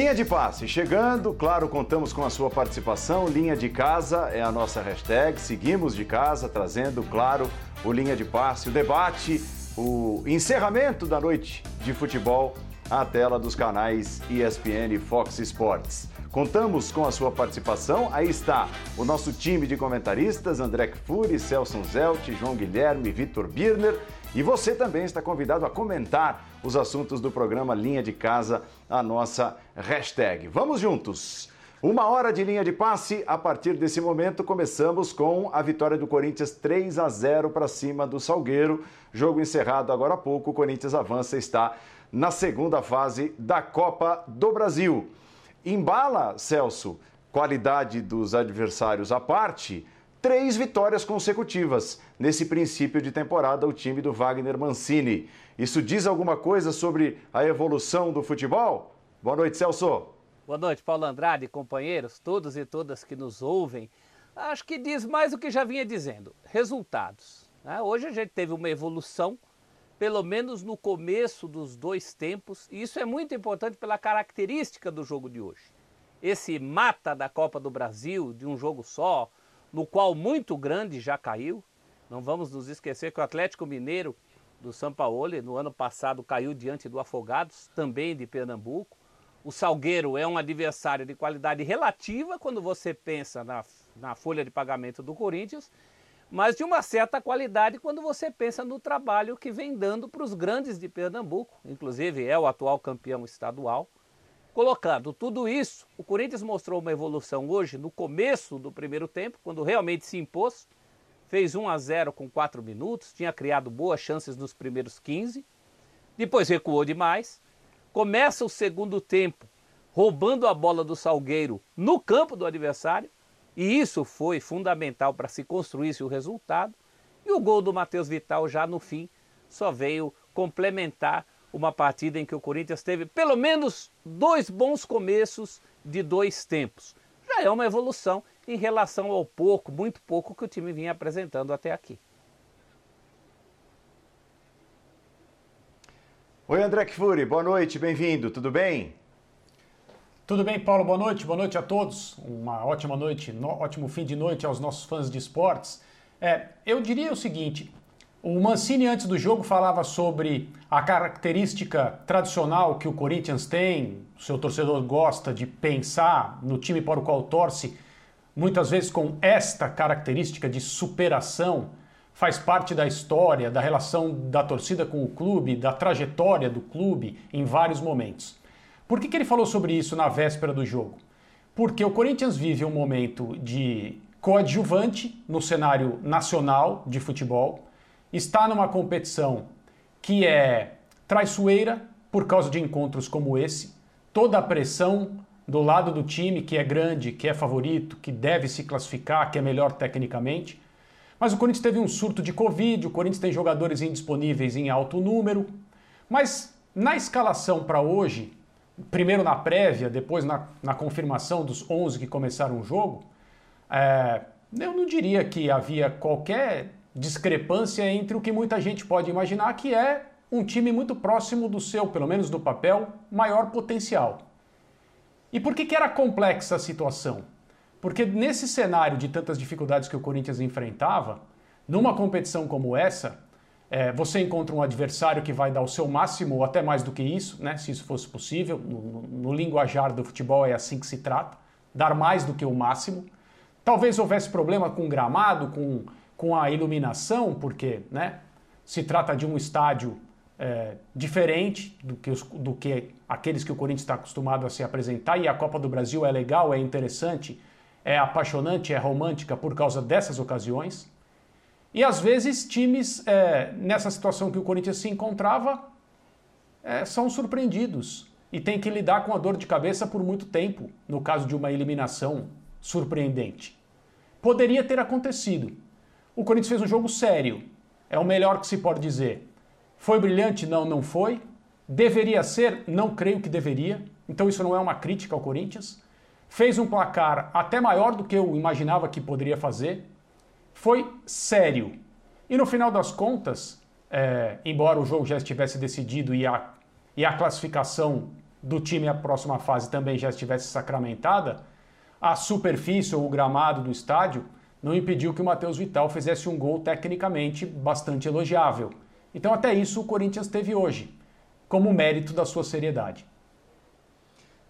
Linha de passe, chegando, claro, contamos com a sua participação. Linha de casa é a nossa hashtag. Seguimos de casa, trazendo, claro, o linha de passe, o debate, o encerramento da noite de futebol à tela dos canais ESPN e Fox Sports. Contamos com a sua participação. Aí está o nosso time de comentaristas: André Kfouri, Celso Zelt, João Guilherme, Vitor Birner e você também está convidado a comentar os assuntos do programa Linha de Casa, a nossa hashtag. Vamos juntos! Uma hora de linha de passe. A partir desse momento, começamos com a vitória do Corinthians 3 a 0 para cima do Salgueiro. Jogo encerrado agora há pouco. O Corinthians avança, está na segunda fase da Copa do Brasil. Embala, Celso, qualidade dos adversários à parte três vitórias consecutivas nesse princípio de temporada o time do Wagner Mancini. Isso diz alguma coisa sobre a evolução do futebol? Boa noite, Celso. Boa noite, Paulo Andrade, companheiros, todos e todas que nos ouvem. Acho que diz mais do que já vinha dizendo: resultados. Né? Hoje a gente teve uma evolução, pelo menos no começo dos dois tempos, e isso é muito importante pela característica do jogo de hoje. Esse mata da Copa do Brasil, de um jogo só, no qual muito grande já caiu. Não vamos nos esquecer que o Atlético Mineiro do São Paulo no ano passado caiu diante do Afogados, também de Pernambuco. O Salgueiro é um adversário de qualidade relativa quando você pensa na, na folha de pagamento do Corinthians, mas de uma certa qualidade quando você pensa no trabalho que vem dando para os grandes de Pernambuco, inclusive é o atual campeão estadual. Colocando tudo isso, o Corinthians mostrou uma evolução hoje no começo do primeiro tempo, quando realmente se impôs. Fez 1 a 0 com 4 minutos, tinha criado boas chances nos primeiros 15. Depois recuou demais. Começa o segundo tempo roubando a bola do Salgueiro no campo do adversário. E isso foi fundamental para se construir o resultado. E o gol do Matheus Vital já no fim só veio complementar uma partida em que o Corinthians teve pelo menos dois bons começos de dois tempos. Já é uma evolução em relação ao pouco, muito pouco que o time vinha apresentando até aqui. Oi, André Kfouri, boa noite, bem-vindo, tudo bem? Tudo bem, Paulo, boa noite, boa noite a todos. Uma ótima noite, no, ótimo fim de noite aos nossos fãs de esportes. É, eu diria o seguinte: o Mancini, antes do jogo, falava sobre a característica tradicional que o Corinthians tem, seu torcedor gosta de pensar no time para o qual torce, muitas vezes com esta característica de superação, faz parte da história, da relação da torcida com o clube, da trajetória do clube em vários momentos. Por que, que ele falou sobre isso na véspera do jogo? Porque o Corinthians vive um momento de coadjuvante no cenário nacional de futebol está numa competição que é traiçoeira por causa de encontros como esse, toda a pressão do lado do time que é grande, que é favorito, que deve se classificar, que é melhor tecnicamente. Mas o Corinthians teve um surto de Covid, o Corinthians tem jogadores indisponíveis em alto número. Mas na escalação para hoje, primeiro na prévia, depois na, na, confirmação dos 11 que começaram o jogo, é, eu não diria que havia qualquer discrepância entre o que muita gente pode imaginar que é um time muito próximo do seu, pelo menos do papel, maior potencial. E por que, que era complexa a situação? Porque nesse cenário de tantas dificuldades que o Corinthians enfrentava, numa competição como essa, é, você encontra um adversário que vai dar o seu máximo, ou até mais do que isso, né, se isso fosse possível. No, no, linguajar do futebol é assim que se trata, dar mais do que o máximo. Talvez houvesse problema com gramado, com com a iluminação, porque né, se trata de um estádio é, diferente do que, os, do que aqueles que o Corinthians está acostumado a se apresentar, e a Copa do Brasil é legal, é interessante, é apaixonante, é romântica por causa dessas ocasiões. E às vezes times, é, nessa situação que o Corinthians se encontrava, é, são surpreendidos e tem que lidar com a dor de cabeça por muito tempo, no caso de uma eliminação surpreendente. Poderia ter acontecido, o Corinthians fez um jogo sério. É o melhor que se pode dizer. Foi brilhante? Não, não foi. Deveria ser? Não creio que deveria. Então isso não é uma crítica ao Corinthians. Fez um placar até maior do que eu imaginava que poderia fazer. Foi sério. E no final das contas, é, embora o jogo já estivesse decidido e a, e a classificação do time à próxima fase também já estivesse sacramentada, a superfície ou o gramado do estádio não impediu que o Matheus Vital fizesse um gol tecnicamente bastante elogiável. Então, até isso o Corinthians teve hoje, como mérito da sua seriedade.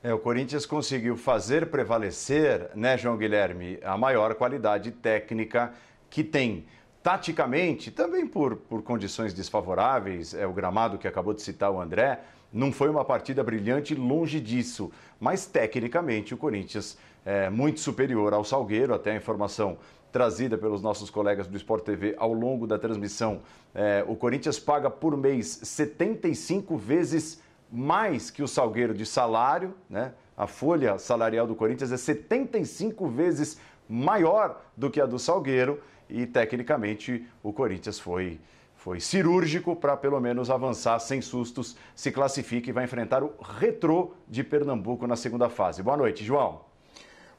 É, o Corinthians conseguiu fazer prevalecer, né, João Guilherme, a maior qualidade técnica que tem. Taticamente, também por, por condições desfavoráveis, é o gramado que acabou de citar o André, não foi uma partida brilhante, longe disso. Mas tecnicamente o Corinthians é muito superior ao Salgueiro, até a informação trazida pelos nossos colegas do Sport TV ao longo da transmissão. É, o Corinthians paga por mês 75 vezes mais que o Salgueiro de salário, né? A folha salarial do Corinthians é 75 vezes maior do que a do Salgueiro e tecnicamente o Corinthians foi foi cirúrgico para pelo menos avançar sem sustos, se classifica e vai enfrentar o Retrô de Pernambuco na segunda fase. Boa noite, João.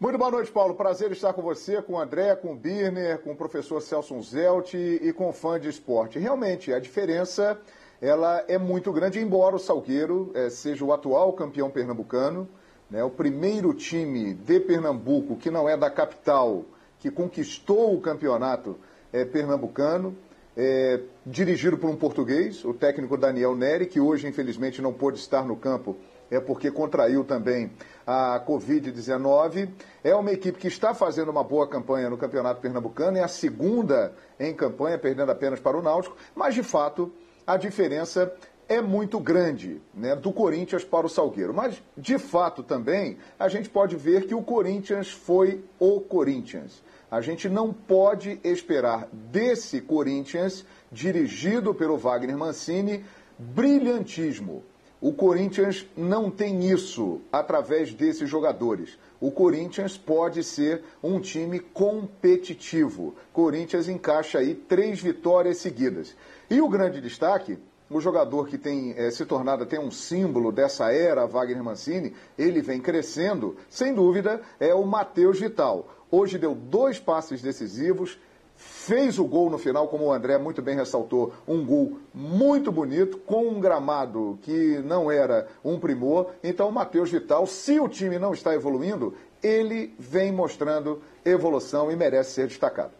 Muito boa noite, Paulo. Prazer estar com você, com o André, com o Birner, com o professor Celso Zelt e com o fã de esporte. Realmente, a diferença ela é muito grande, embora o Salgueiro é, seja o atual campeão pernambucano, né, o primeiro time de Pernambuco que não é da capital, que conquistou o campeonato é, pernambucano é, dirigido por um português, o técnico Daniel Neri, que hoje infelizmente não pôde estar no campo, é porque contraiu também a Covid-19. É uma equipe que está fazendo uma boa campanha no Campeonato Pernambucano, é a segunda em campanha, perdendo apenas para o Náutico, mas de fato a diferença é muito grande né, do Corinthians para o Salgueiro. Mas, de fato, também a gente pode ver que o Corinthians foi o Corinthians. A gente não pode esperar desse Corinthians, dirigido pelo Wagner Mancini, brilhantismo. O Corinthians não tem isso através desses jogadores. O Corinthians pode ser um time competitivo. Corinthians encaixa aí três vitórias seguidas. E o grande destaque o jogador que tem é, se tornado até um símbolo dessa era, Wagner Mancini, ele vem crescendo, sem dúvida, é o Matheus Vital. Hoje deu dois passes decisivos, fez o gol no final, como o André muito bem ressaltou, um gol muito bonito, com um gramado que não era um primor. Então, o Matheus Vital, se o time não está evoluindo, ele vem mostrando evolução e merece ser destacado.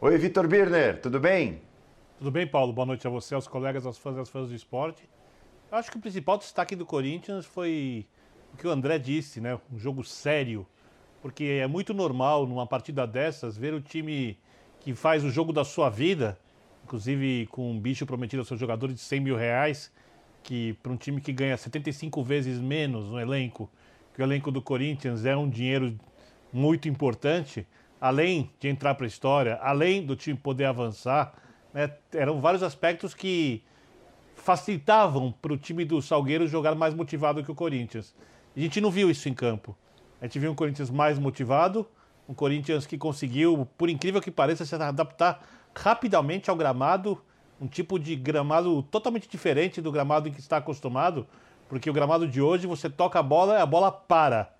Oi, Vitor Birner, tudo bem? Tudo bem, Paulo? Boa noite a você, aos colegas, aos fãs e aos fãs do esporte. Eu acho que o principal destaque do Corinthians foi o que o André disse, né? Um jogo sério, porque é muito normal numa partida dessas ver o time que faz o jogo da sua vida, inclusive com um bicho prometido aos seus jogadores de 100 mil reais, que para um time que ganha 75 vezes menos no elenco, que o elenco do Corinthians é um dinheiro muito importante, além de entrar para a história, além do time poder avançar, né, eram vários aspectos que facilitavam para o time do Salgueiro jogar mais motivado que o Corinthians. A gente não viu isso em campo. A gente viu um Corinthians mais motivado, um Corinthians que conseguiu, por incrível que pareça, se adaptar rapidamente ao gramado, um tipo de gramado totalmente diferente do gramado em que está acostumado, porque o gramado de hoje você toca a bola e a bola para.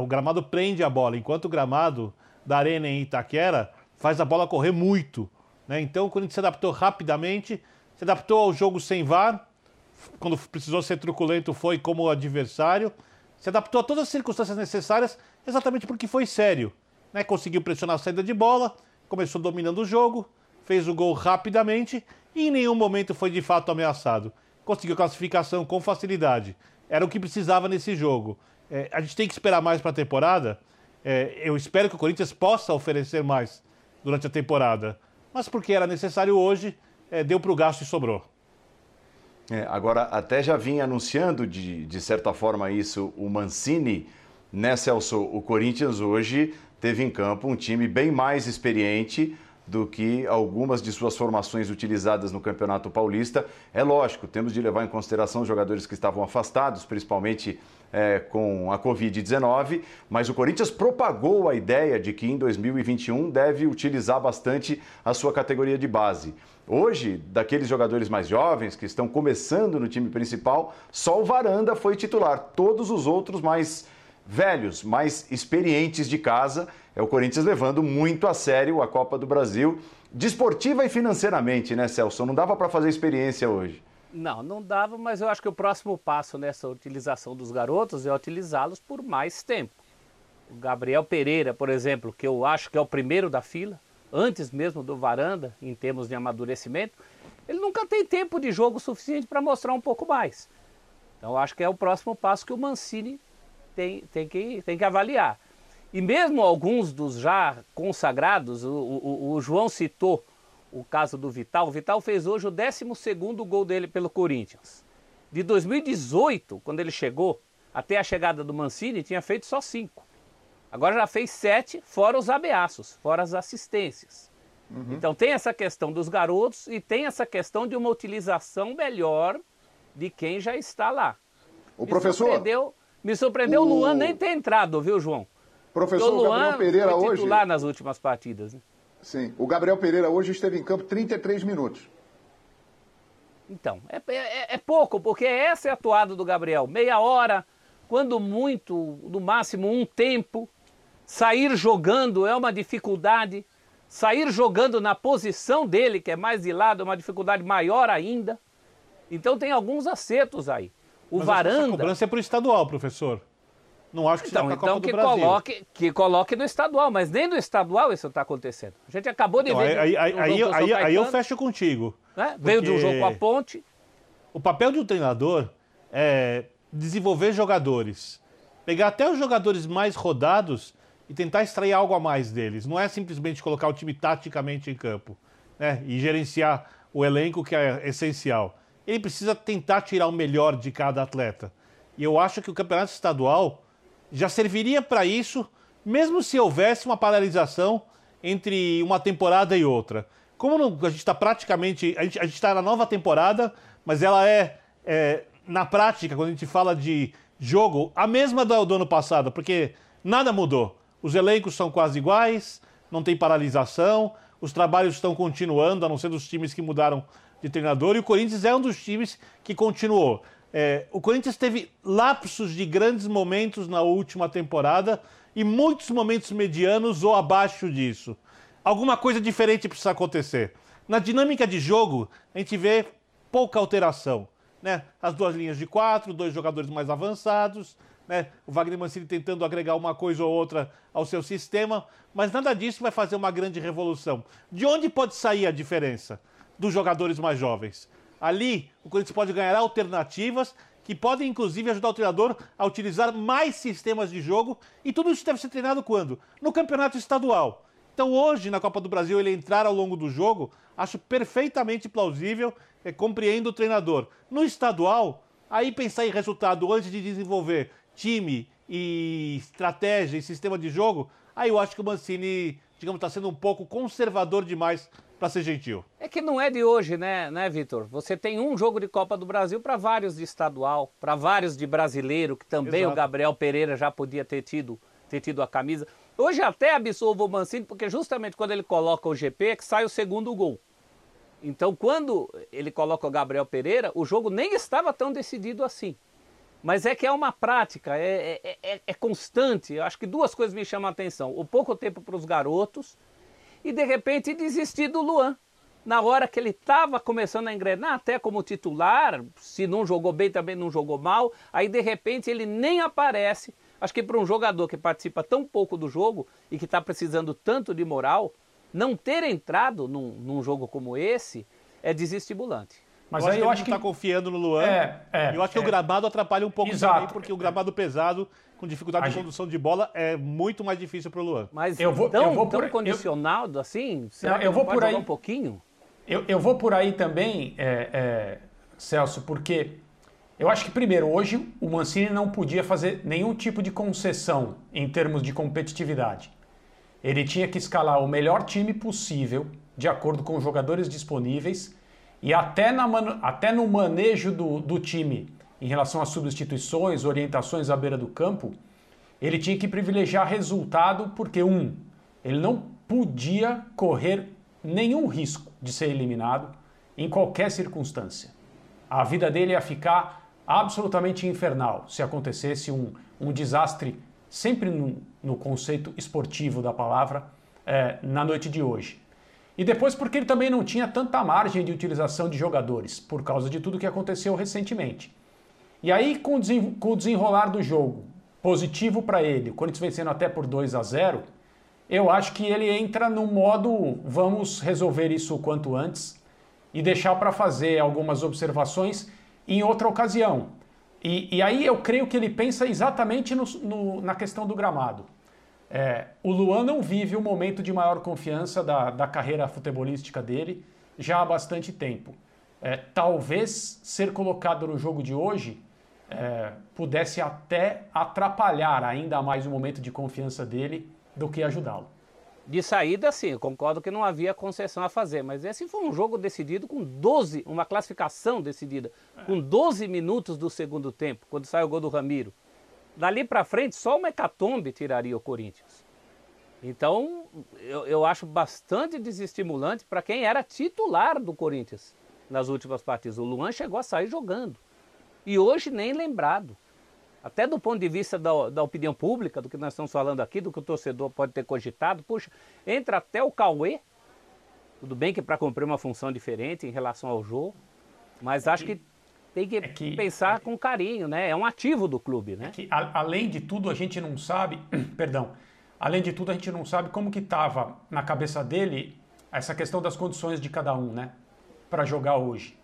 O gramado prende a bola, enquanto o gramado da Arena em Itaquera faz a bola correr muito. Né? Então o Corinthians se adaptou rapidamente, se adaptou ao jogo sem VAR, quando precisou ser truculento foi como adversário, se adaptou a todas as circunstâncias necessárias, exatamente porque foi sério. Né? Conseguiu pressionar a saída de bola, começou dominando o jogo, fez o gol rapidamente e em nenhum momento foi de fato ameaçado. Conseguiu classificação com facilidade. Era o que precisava nesse jogo. É, a gente tem que esperar mais para a temporada. É, eu espero que o Corinthians possa oferecer mais durante a temporada. Mas porque era necessário hoje, é, deu para o gasto e sobrou. É, agora, até já vinha anunciando, de, de certa forma, isso o Mancini, né, Celso? O Corinthians hoje teve em campo um time bem mais experiente do que algumas de suas formações utilizadas no Campeonato Paulista. É lógico, temos de levar em consideração os jogadores que estavam afastados, principalmente é, com a Covid-19, mas o Corinthians propagou a ideia de que em 2021 deve utilizar bastante a sua categoria de base. Hoje, daqueles jogadores mais jovens que estão começando no time principal, só o Varanda foi titular. Todos os outros mais velhos, mais experientes de casa, é o Corinthians levando muito a sério a Copa do Brasil, desportiva e financeiramente, né, Celso? Não dava para fazer experiência hoje. Não, não dava, mas eu acho que o próximo passo nessa utilização dos garotos é utilizá-los por mais tempo. O Gabriel Pereira, por exemplo, que eu acho que é o primeiro da fila, antes mesmo do Varanda, em termos de amadurecimento, ele nunca tem tempo de jogo suficiente para mostrar um pouco mais. Então, acho que é o próximo passo que o Mancini tem, tem, que, tem que avaliar. E mesmo alguns dos já consagrados, o, o, o João citou o caso do Vital. O Vital fez hoje o 12 gol dele pelo Corinthians. De 2018, quando ele chegou, até a chegada do Mancini, tinha feito só cinco. Agora já fez sete, fora os ameaços, fora as assistências. Uhum. Então tem essa questão dos garotos e tem essa questão de uma utilização melhor de quem já está lá. O me professor. Surpreendeu, me surpreendeu o Luan nem ter entrado, viu, João? Professor Luan Gabriel Pereira foi titular hoje. nas últimas partidas. Né? Sim. O Gabriel Pereira hoje esteve em campo 33 minutos. Então, é, é, é pouco, porque essa é a atuada do Gabriel. Meia hora, quando muito, no máximo um tempo. Sair jogando é uma dificuldade. Sair jogando na posição dele, que é mais de lado, é uma dificuldade maior ainda. Então tem alguns acertos aí. O Mas Varanda. A cobrança é para o estadual, professor. Não acho que então, seja então Copa que do Brasil. coloque que coloque no estadual, mas nem no estadual isso está acontecendo. A gente acabou de então, ver. Aí, aí, aí, aí, aí, eu fecho contigo. Né? Veio de um jogo com a Ponte. O papel de um treinador é desenvolver jogadores, pegar até os jogadores mais rodados e tentar extrair algo a mais deles. Não é simplesmente colocar o time taticamente em campo, né? E gerenciar o elenco que é essencial. Ele precisa tentar tirar o melhor de cada atleta. E eu acho que o campeonato estadual já serviria para isso, mesmo se houvesse uma paralisação entre uma temporada e outra. Como a gente está praticamente. A gente está na nova temporada, mas ela é, é, na prática, quando a gente fala de jogo, a mesma do, do ano passado, porque nada mudou. Os elencos são quase iguais, não tem paralisação, os trabalhos estão continuando, a não ser dos times que mudaram de treinador, e o Corinthians é um dos times que continuou. É, o Corinthians teve lapsos de grandes momentos na última temporada e muitos momentos medianos ou abaixo disso. Alguma coisa diferente precisa acontecer. Na dinâmica de jogo, a gente vê pouca alteração. Né? As duas linhas de quatro, dois jogadores mais avançados, né? o Wagner Mancini tentando agregar uma coisa ou outra ao seu sistema, mas nada disso vai fazer uma grande revolução. De onde pode sair a diferença? Dos jogadores mais jovens. Ali, o Corinthians pode ganhar alternativas que podem, inclusive, ajudar o treinador a utilizar mais sistemas de jogo. E tudo isso deve ser treinado quando? No campeonato estadual. Então, hoje, na Copa do Brasil, ele entrar ao longo do jogo, acho perfeitamente plausível, é, compreendo o treinador. No estadual, aí pensar em resultado antes de desenvolver time e estratégia e sistema de jogo, aí eu acho que o Mancini, digamos, está sendo um pouco conservador demais para ser gentil. É que não é de hoje, né, né, Vitor? Você tem um jogo de Copa do Brasil para vários de estadual, para vários de brasileiro, que também Exato. o Gabriel Pereira já podia ter tido, ter tido a camisa. Hoje até absolvo o Mancini, porque justamente quando ele coloca o GP é que sai o segundo gol. Então, quando ele coloca o Gabriel Pereira, o jogo nem estava tão decidido assim. Mas é que é uma prática, é, é, é, é constante. Eu acho que duas coisas me chamam a atenção: o pouco tempo para os garotos e de repente desistir do Luan. Na hora que ele estava começando a engrenar, até como titular, se não jogou bem, também não jogou mal, aí de repente ele nem aparece. Acho que para um jogador que participa tão pouco do jogo e que está precisando tanto de moral, não ter entrado num, num jogo como esse é desestimulante. Mas eu aí eu acho que, ele está confiando no Luan. É, é, eu acho que é. o gramado atrapalha um pouco Exato. também, porque o gramado pesado, com dificuldade a de condução de bola, é muito mais difícil para o Luan. Mas eu vou, tão, eu vou tão por, condicionado eu, assim? Será não, eu vou por aí um pouquinho? Eu, eu vou por aí também, é, é, Celso, porque eu acho que primeiro hoje o Mancini não podia fazer nenhum tipo de concessão em termos de competitividade. Ele tinha que escalar o melhor time possível, de acordo com os jogadores disponíveis e até, na, até no manejo do, do time em relação às substituições, orientações à beira do campo, ele tinha que privilegiar resultado porque, um, ele não podia correr nenhum risco de ser eliminado em qualquer circunstância. A vida dele ia ficar absolutamente infernal se acontecesse um, um desastre, sempre no, no conceito esportivo da palavra, é, na noite de hoje. E depois porque ele também não tinha tanta margem de utilização de jogadores, por causa de tudo que aconteceu recentemente. E aí, com o desenrolar do jogo, positivo para ele, o Corinthians vencendo até por 2 a 0 eu acho que ele entra no modo vamos resolver isso o quanto antes e deixar para fazer algumas observações em outra ocasião. E, e, aí eu creio que ele pensa exatamente no, no, na questão do gramado. É, o Luan não vive o momento de maior confiança da, da carreira futebolística dele já há bastante tempo. É, talvez ser colocado no jogo de hoje é, pudesse até atrapalhar ainda mais o momento de confiança dele do que ajudá-lo. De saída, sim, concordo que não havia concessão a fazer, mas esse foi um jogo decidido com 12, uma classificação decidida, com 12 minutos do segundo tempo, quando sai o gol do Ramiro. Dali para frente, só o Mecatombe tiraria o Corinthians. Então, eu, eu acho bastante desestimulante para quem era titular do Corinthians nas últimas partidas. O Luan chegou a sair jogando. E hoje nem lembrado. Até do ponto de vista da, da, opinião pública, do que nós estamos falando aqui, do que o torcedor pode ter cogitado, puxa, entra até o Cauê. Tudo bem que para cumprir uma função diferente em relação ao jogo, mas acho que tem que, é que pensar é, com carinho, né? É um ativo do clube, né? É que, a, além de tudo, a gente não sabe, perdão, além de tudo, a gente não sabe como que estava na cabeça dele essa questão das condições de cada um, né? Para jogar hoje.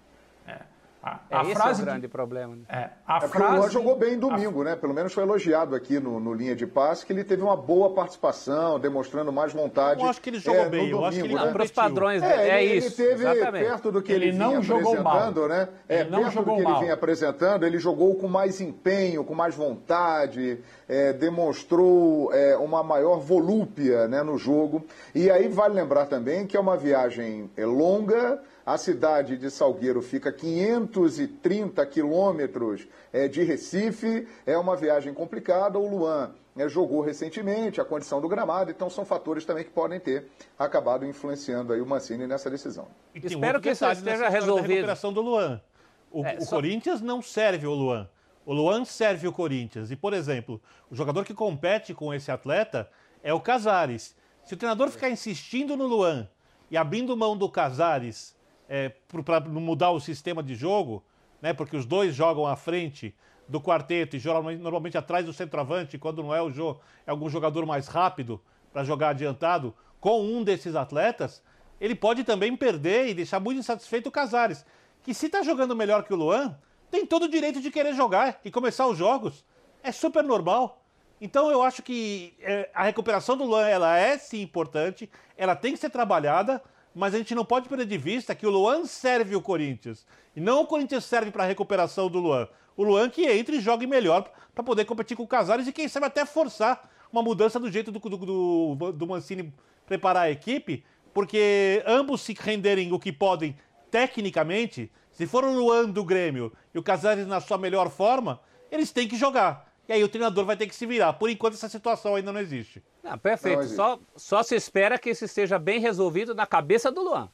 A, é, a esse frase é o grande de, problema. Né? É, a é frase, o Luan jogou bem domingo, a, né? Pelo menos foi elogiado aqui no, no, linha de passe que ele teve uma boa participação, demonstrando mais vontade. Eu acho que ele jogou é, bem. Domingo, eu acho que ele né? para os padrões é, é ele, isso. Ele teve exatamente. perto do que ele, ele não jogou apresentando, mal. né? É, ele não perto jogou do que mal. ele vinha apresentando, ele jogou com mais empenho, com mais vontade, é, demonstrou é, uma maior volúpia né, no jogo. E aí vale lembrar também que é uma viagem é, longa a cidade de Salgueiro fica 530 quilômetros é, de Recife, é uma viagem complicada. O Luan é, jogou recentemente, a condição do gramado, então são fatores também que podem ter acabado influenciando aí o Mancini nessa decisão. Espero que isso esteja resolvido. A recuperação do Luan. O, é, o só... Corinthians não serve o Luan. O Luan serve o Corinthians. E, por exemplo, o jogador que compete com esse atleta é o Casares. Se o treinador ficar insistindo no Luan e abrindo mão do Casares é, para mudar o sistema de jogo, né, porque os dois jogam à frente do quarteto e normalmente, normalmente atrás do centroavante, quando não é o jogo, é algum jogador mais rápido para jogar adiantado, com um desses atletas, ele pode também perder e deixar muito insatisfeito o Casares, que se está jogando melhor que o Luan, tem todo o direito de querer jogar e começar os jogos. É super normal. Então eu acho que é, a recuperação do Luan ela é sim importante, ela tem que ser trabalhada, mas a gente não pode perder de vista que o Luan serve o Corinthians. E não o Corinthians serve para a recuperação do Luan. O Luan que entre e jogue melhor para poder competir com o Casares e quem sabe até forçar uma mudança do jeito do, do, do, Mancini preparar a equipe, porque ambos se renderem o que podem tecnicamente, se for o Luan do Grêmio e o Casares na sua melhor forma, eles têm que jogar. E aí o treinador vai ter que se virar. Por enquanto, essa situação ainda não existe. Não, perfeito. Não só, só se espera que isso esteja bem resolvido na cabeça do Luan.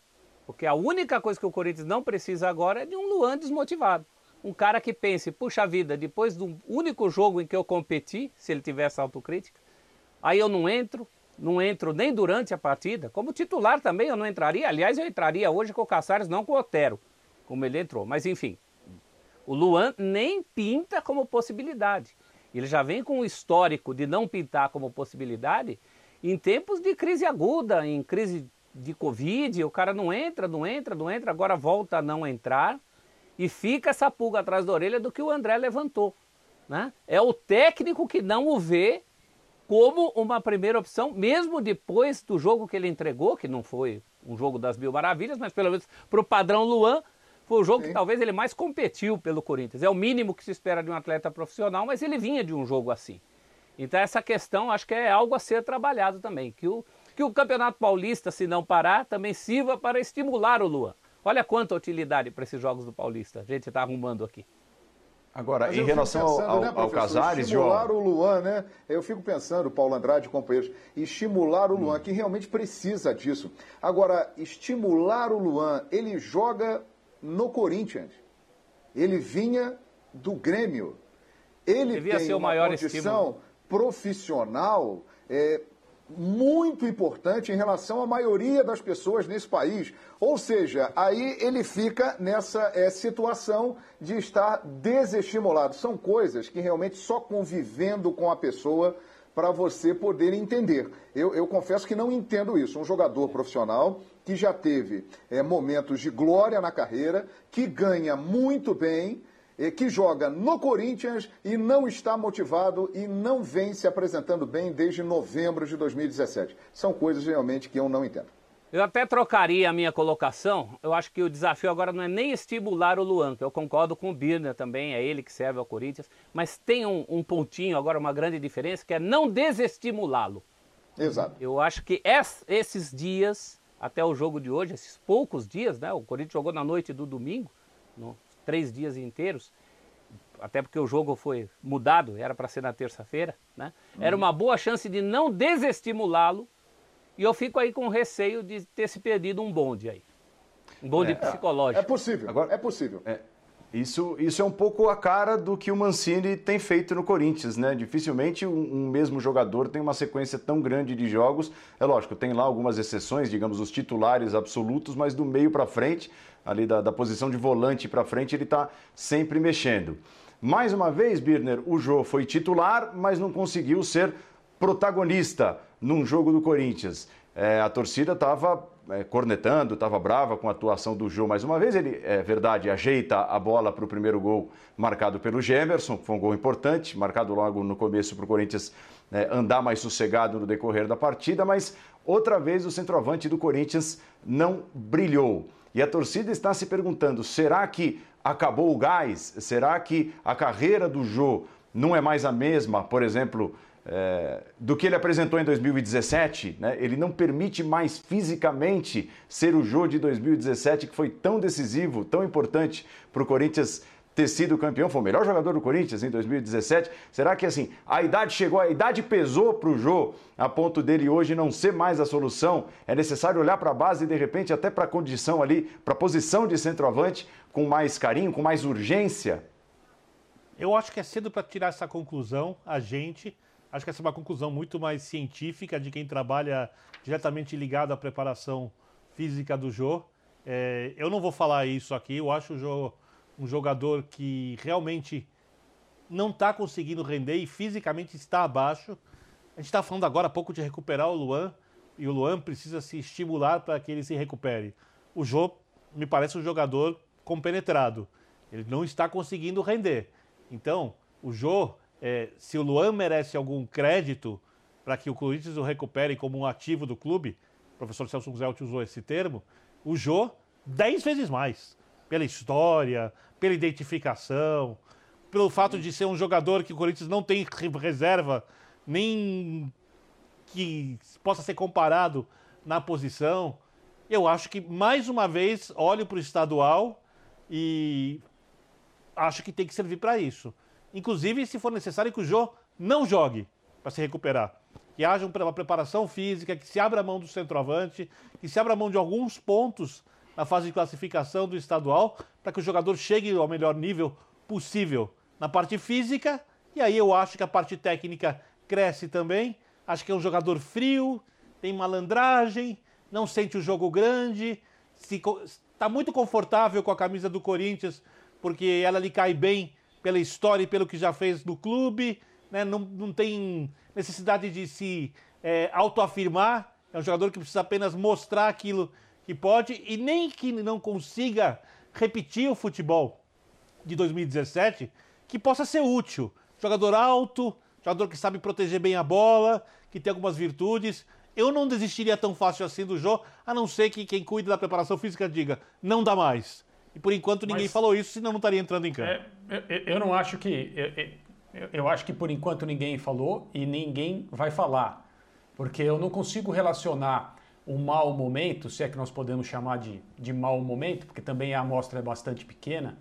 Porque a única coisa que o Corinthians não precisa agora é de um Luan desmotivado. Um cara que pense, puxa vida, depois do único jogo em que eu competi, se ele tivesse autocrítica, aí eu não entro, não entro nem durante a partida. Como titular também eu não entraria. Aliás, eu entraria hoje com o Caçares, não com o Otero, como ele entrou. Mas enfim, o Luan nem pinta como possibilidade. Ele já vem com um histórico de não pintar como possibilidade em tempos de crise aguda, em crise de Covid, o cara não entra, não entra, não entra, agora volta a não entrar e fica essa pulga atrás da orelha do que o André levantou. Né? É o técnico que não o vê como uma primeira opção, mesmo depois do jogo que ele entregou, que não foi um jogo das mil maravilhas, mas pelo menos para o padrão Luan, foi o jogo Sim. que talvez ele mais competiu pelo Corinthians. É o mínimo que se espera de um atleta profissional, mas ele vinha de um jogo assim. Então essa questão acho que é algo a ser trabalhado também. Que o, que o Campeonato Paulista, se não parar, também sirva para estimular o Luan. Olha quanta utilidade para esses jogos do Paulista. A gente está arrumando aqui. Agora, Mas em relação pensando, ao, né, ao Casares, estimular João... o Luan, né? Eu fico pensando, Paulo Andrade e companheiros, estimular o Luan, hum. que realmente precisa disso. Agora, estimular o Luan, ele joga no Corinthians. Ele vinha do Grêmio. Ele Devia tem uma condição estímulo. profissional é, muito importante em relação à maioria das pessoas nesse país. Ou seja, aí ele fica nessa é, situação de estar desestimulado. São coisas que realmente só convivendo com a pessoa para você poder entender. Eu, eu, confesso que não entendo isso. Um jogador profissional que já teve é, momentos de glória na carreira, que ganha muito bem que joga no Corinthians e não está motivado e não vem se apresentando bem desde novembro de 2017. São coisas realmente que eu não entendo. Eu até trocaria a minha colocação. Eu acho que o desafio agora não é nem estimular o Luan, que eu concordo com o Birner também, é ele que serve ao Corinthians, mas tem um, um pontinho agora, uma grande diferença, que é não desestimulá-lo. Exato. Eu acho que esses dias, até o jogo de hoje, esses poucos dias, né? O Corinthians jogou na noite do domingo, no, três dias inteiros, até porque o jogo foi mudado, era para ser na terça-feira, né? Era uma boa chance de não desestimulá-lo e eu fico aí com receio de ter se perdido um bonde aí. Um bonde é, psicológico. É possível, Agora, é possível. É, isso, isso é um pouco a cara do que o Mancini tem feito no Corinthians, né? Dificilmente um, um, mesmo jogador tem uma sequência tão grande de jogos. É lógico, tem lá algumas exceções, digamos, os titulares absolutos, mas do meio para frente ali da, da posição de volante para frente, ele está sempre mexendo. Mais uma vez, Birner, o Jô foi titular, mas não conseguiu ser protagonista num jogo do Corinthians. É, a torcida estava é, cornetando, estava brava com a atuação do Jô mais uma vez. Ele, é verdade, ajeita a bola para o primeiro gol marcado pelo Gemerson, foi um gol importante, marcado logo no começo para o Corinthians é, andar mais sossegado no decorrer da partida, mas outra vez o centroavante do Corinthians não brilhou. E a torcida está se perguntando: será que acabou o gás? Será que a carreira do Jô não é mais a mesma, por exemplo, é, do que ele apresentou em 2017? Né? Ele não permite mais fisicamente ser o Jô de 2017, que foi tão decisivo, tão importante para o Corinthians ter sido campeão, foi o melhor jogador do Corinthians em 2017. Será que assim, a idade chegou, a idade pesou para o Jô a ponto dele hoje não ser mais a solução? É necessário olhar para a base e de repente até para a condição ali, para a posição de centroavante com mais carinho, com mais urgência? Eu acho que é cedo para tirar essa conclusão, a gente. Acho que essa é uma conclusão muito mais científica de quem trabalha diretamente ligado à preparação física do Jô. É, eu não vou falar isso aqui, eu acho o Jô um jogador que realmente não está conseguindo render e fisicamente está abaixo. A gente está falando agora há pouco de recuperar o Luan e o Luan precisa se estimular para que ele se recupere. O Jô me parece um jogador compenetrado. Ele não está conseguindo render. Então, o Jô, é, se o Luan merece algum crédito para que o Corinthians o recupere como um ativo do clube, o professor Celso Zelt usou esse termo, o Jô, dez vezes mais pela história, pela identificação, pelo fato de ser um jogador que o Corinthians não tem reserva, nem que possa ser comparado na posição. Eu acho que, mais uma vez, olho para o estadual e acho que tem que servir para isso. Inclusive, se for necessário que o Jô não jogue para se recuperar. Que haja uma preparação física, que se abra mão do centroavante, que se abra mão de alguns pontos na fase de classificação do estadual, para que o jogador chegue ao melhor nível possível na parte física. E aí eu acho que a parte técnica cresce também. Acho que é um jogador frio, tem malandragem, não sente o jogo grande, está muito confortável com a camisa do Corinthians, porque ela lhe cai bem pela história e pelo que já fez no clube. Né? Não, não tem necessidade de se é, autoafirmar. É um jogador que precisa apenas mostrar aquilo que pode e nem que não consiga repetir o futebol de 2017, que possa ser útil. Jogador alto, jogador que sabe proteger bem a bola, que tem algumas virtudes. Eu não desistiria tão fácil assim do jogo, a não ser que quem cuida da preparação física diga, não dá mais. E por enquanto ninguém Mas, falou isso, senão não estaria entrando em campo. É, eu, eu, não acho que. Eu, eu acho que por enquanto ninguém falou e ninguém vai falar. Porque eu não consigo relacionar um mau momento, se é que nós podemos chamar de, de mau momento, porque também a amostra é bastante pequena,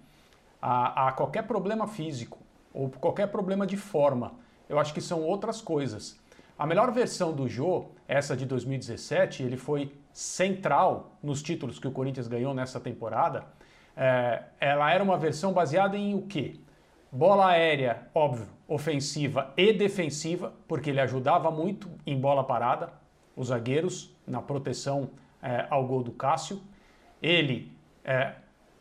a, a qualquer problema físico ou qualquer problema de forma. Eu acho que são outras coisas. A melhor versão do Jô, essa de 2017, ele foi central nos títulos que o Corinthians ganhou nessa temporada. É, ela era uma versão baseada em o quê? Bola aérea, óbvio, ofensiva e defensiva, porque ele ajudava muito em bola parada os zagueiros na proteção é, ao gol do Cássio. Ele é,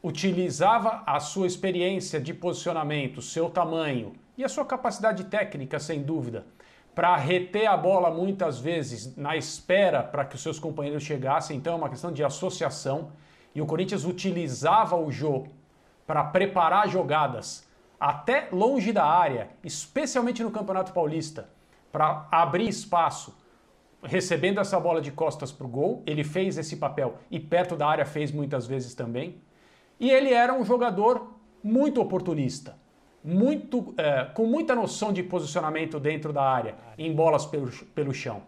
utilizava a sua experiência de posicionamento, seu tamanho e a sua capacidade técnica, sem dúvida, para reter a bola muitas vezes na espera para que os seus companheiros chegassem. Então é uma questão de associação. E o Corinthians utilizava o Jô para preparar jogadas até longe da área, especialmente no Campeonato Paulista, para abrir espaço, recebendo essa bola de costas para o gol. Ele fez esse papel e perto da área fez muitas vezes também. E ele era um jogador muito oportunista, muito, é, com muita noção de posicionamento dentro da área, em bolas pelo, pelo chão.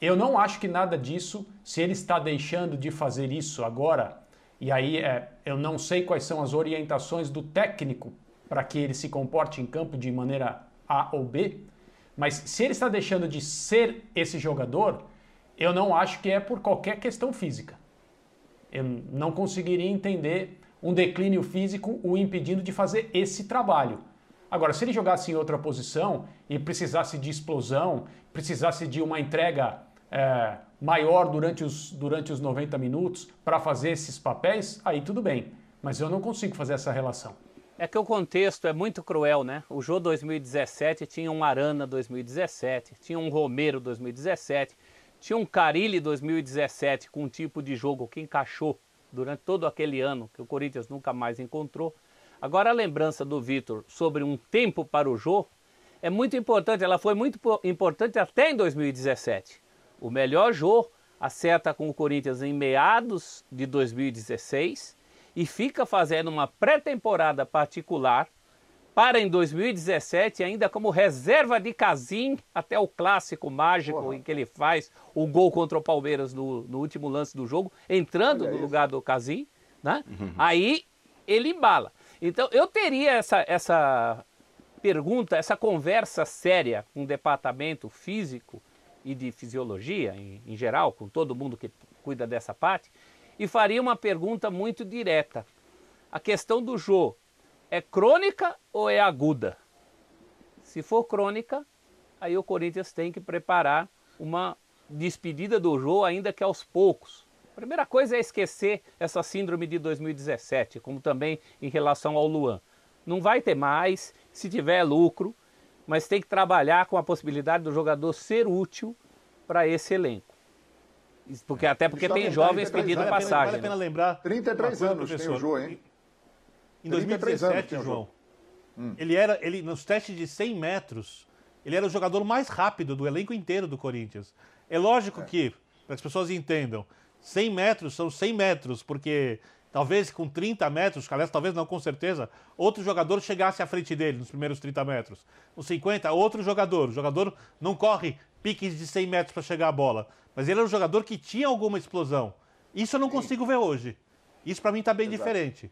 Eu não acho que nada disso, se ele está deixando de fazer isso agora, e aí é, eu não sei quais são as orientações do técnico para que ele se comporte em campo de maneira A ou B, mas se ele está deixando de ser esse jogador, eu não acho que é por qualquer questão física. Eu não conseguiria entender um declínio físico o impedindo de fazer esse trabalho. Agora, se ele jogasse em outra posição e precisasse de explosão, precisasse de uma entrega é, maior durante os, durante os 90 minutos para fazer esses papéis, aí tudo bem. Mas eu não consigo fazer essa relação. É que o contexto é muito cruel, né? O Jô 2017 tinha um Arana 2017, tinha um Romero 2017, tinha um Carilli 2017 com um tipo de jogo que encaixou durante todo aquele ano, que o Corinthians nunca mais encontrou. Agora a lembrança do Vitor sobre um tempo para o Jô é muito importante, ela foi muito importante até em 2017. O melhor Jô acerta com o Corinthians em meados de 2016 e fica fazendo uma pré-temporada particular para em 2017, ainda como reserva de Casim, até o clássico mágico Porra. em que ele faz o gol contra o Palmeiras no, no último lance do jogo, entrando Olha no isso. lugar do Casim, né? Uhum. Aí ele embala. Então eu teria essa, essa pergunta, essa conversa séria com o departamento físico e de fisiologia em, em geral, com todo mundo que cuida dessa parte, e faria uma pergunta muito direta. A questão do Jô é crônica ou é aguda? Se for crônica, aí o Corinthians tem que preparar uma despedida do Jô, ainda que aos poucos. A primeira coisa é esquecer essa síndrome de 2017, como também em relação ao Luan. Não vai ter mais, se tiver lucro, mas tem que trabalhar com a possibilidade do jogador ser útil para esse elenco. Porque, até porque tem jovens pedindo vale passagem. Vale a pena né? lembrar. 33 anos tem o Jô, hein? Em 2017, João, hum. ele era, ele, nos testes de 100 metros, ele era o jogador mais rápido do elenco inteiro do Corinthians. É lógico é. que, para as pessoas entendam, 100 metros são 100 metros, porque talvez com 30 metros, aliás, talvez não com certeza, outro jogador chegasse à frente dele nos primeiros 30 metros. Nos 50, outro jogador. O jogador não corre piques de 100 metros para chegar à bola. Mas ele era um jogador que tinha alguma explosão. Isso eu não consigo ver hoje. Isso para mim está bem Exato. diferente.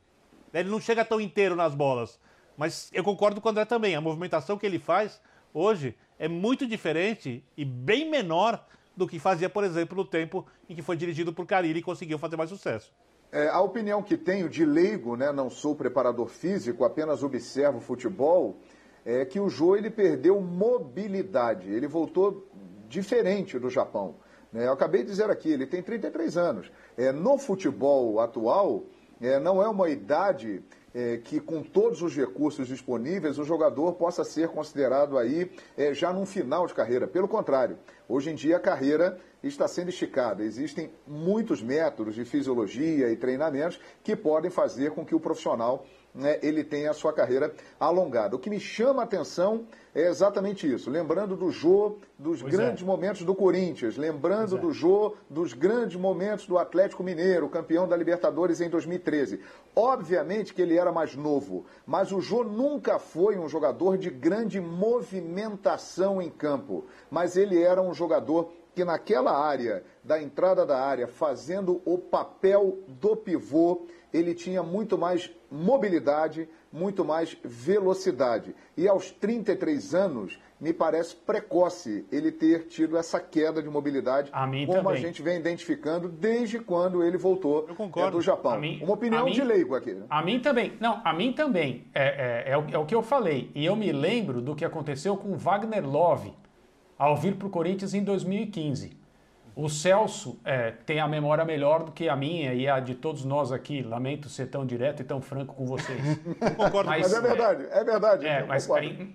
Ele não chega tão inteiro nas bolas. Mas eu concordo com o André também. A movimentação que ele faz hoje é muito diferente e bem menor do que fazia, por exemplo, no tempo em que foi dirigido por Carilli e conseguiu fazer mais sucesso. É, a opinião que tenho de leigo, né, não sou preparador físico, apenas observo futebol, é que o Jô ele perdeu mobilidade. Ele voltou diferente do Japão. Né? Eu acabei de dizer aqui, ele tem 33 anos. É, no futebol atual, é, não é uma idade é, que, com todos os recursos disponíveis, o jogador possa ser considerado aí é, já num final de carreira. Pelo contrário, hoje em dia a carreira está sendo esticada. Existem muitos métodos de fisiologia e treinamentos que podem fazer com que o profissional né, ele tenha a sua carreira alongada. O que me chama a atenção é exatamente isso. Lembrando do Jô, dos pois grandes é. momentos do Corinthians, lembrando é. do Jô, dos grandes momentos do Atlético Mineiro, campeão da Libertadores em 2013. Obviamente que ele era mais novo, mas o Jô nunca foi um jogador de grande movimentação em campo, mas ele era um jogador que naquela área, da entrada da área, fazendo o papel do pivô, ele tinha muito mais mobilidade, muito mais velocidade. E aos 33 anos, me parece precoce ele ter tido essa queda de mobilidade, a como também. a gente vem identificando desde quando ele voltou é, do Japão. Mim, Uma opinião mim, de leigo aqui. Né? A mim também. Não, a mim também. É, é, é, o, é o que eu falei. E eu me lembro do que aconteceu com Wagner Love ao vir para o Corinthians em 2015. O Celso é, tem a memória melhor do que a minha e a de todos nós aqui. Lamento ser tão direto e tão franco com vocês. Concordo, mas, mas é verdade, é verdade. É, mas,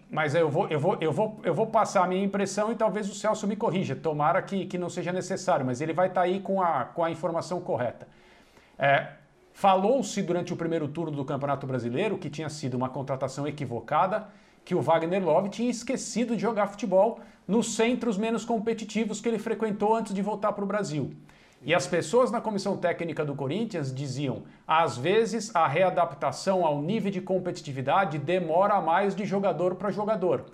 mas eu, vou, eu, vou, eu, vou, eu vou passar a minha impressão e talvez o Celso me corrija. Tomara que, que não seja necessário, mas ele vai estar tá aí com a, com a informação correta. É, Falou-se durante o primeiro turno do Campeonato Brasileiro que tinha sido uma contratação equivocada, que o Wagner Love tinha esquecido de jogar futebol nos centros menos competitivos que ele frequentou antes de voltar para o Brasil. E as pessoas na comissão técnica do Corinthians diziam: às vezes a readaptação ao nível de competitividade demora mais de jogador para jogador.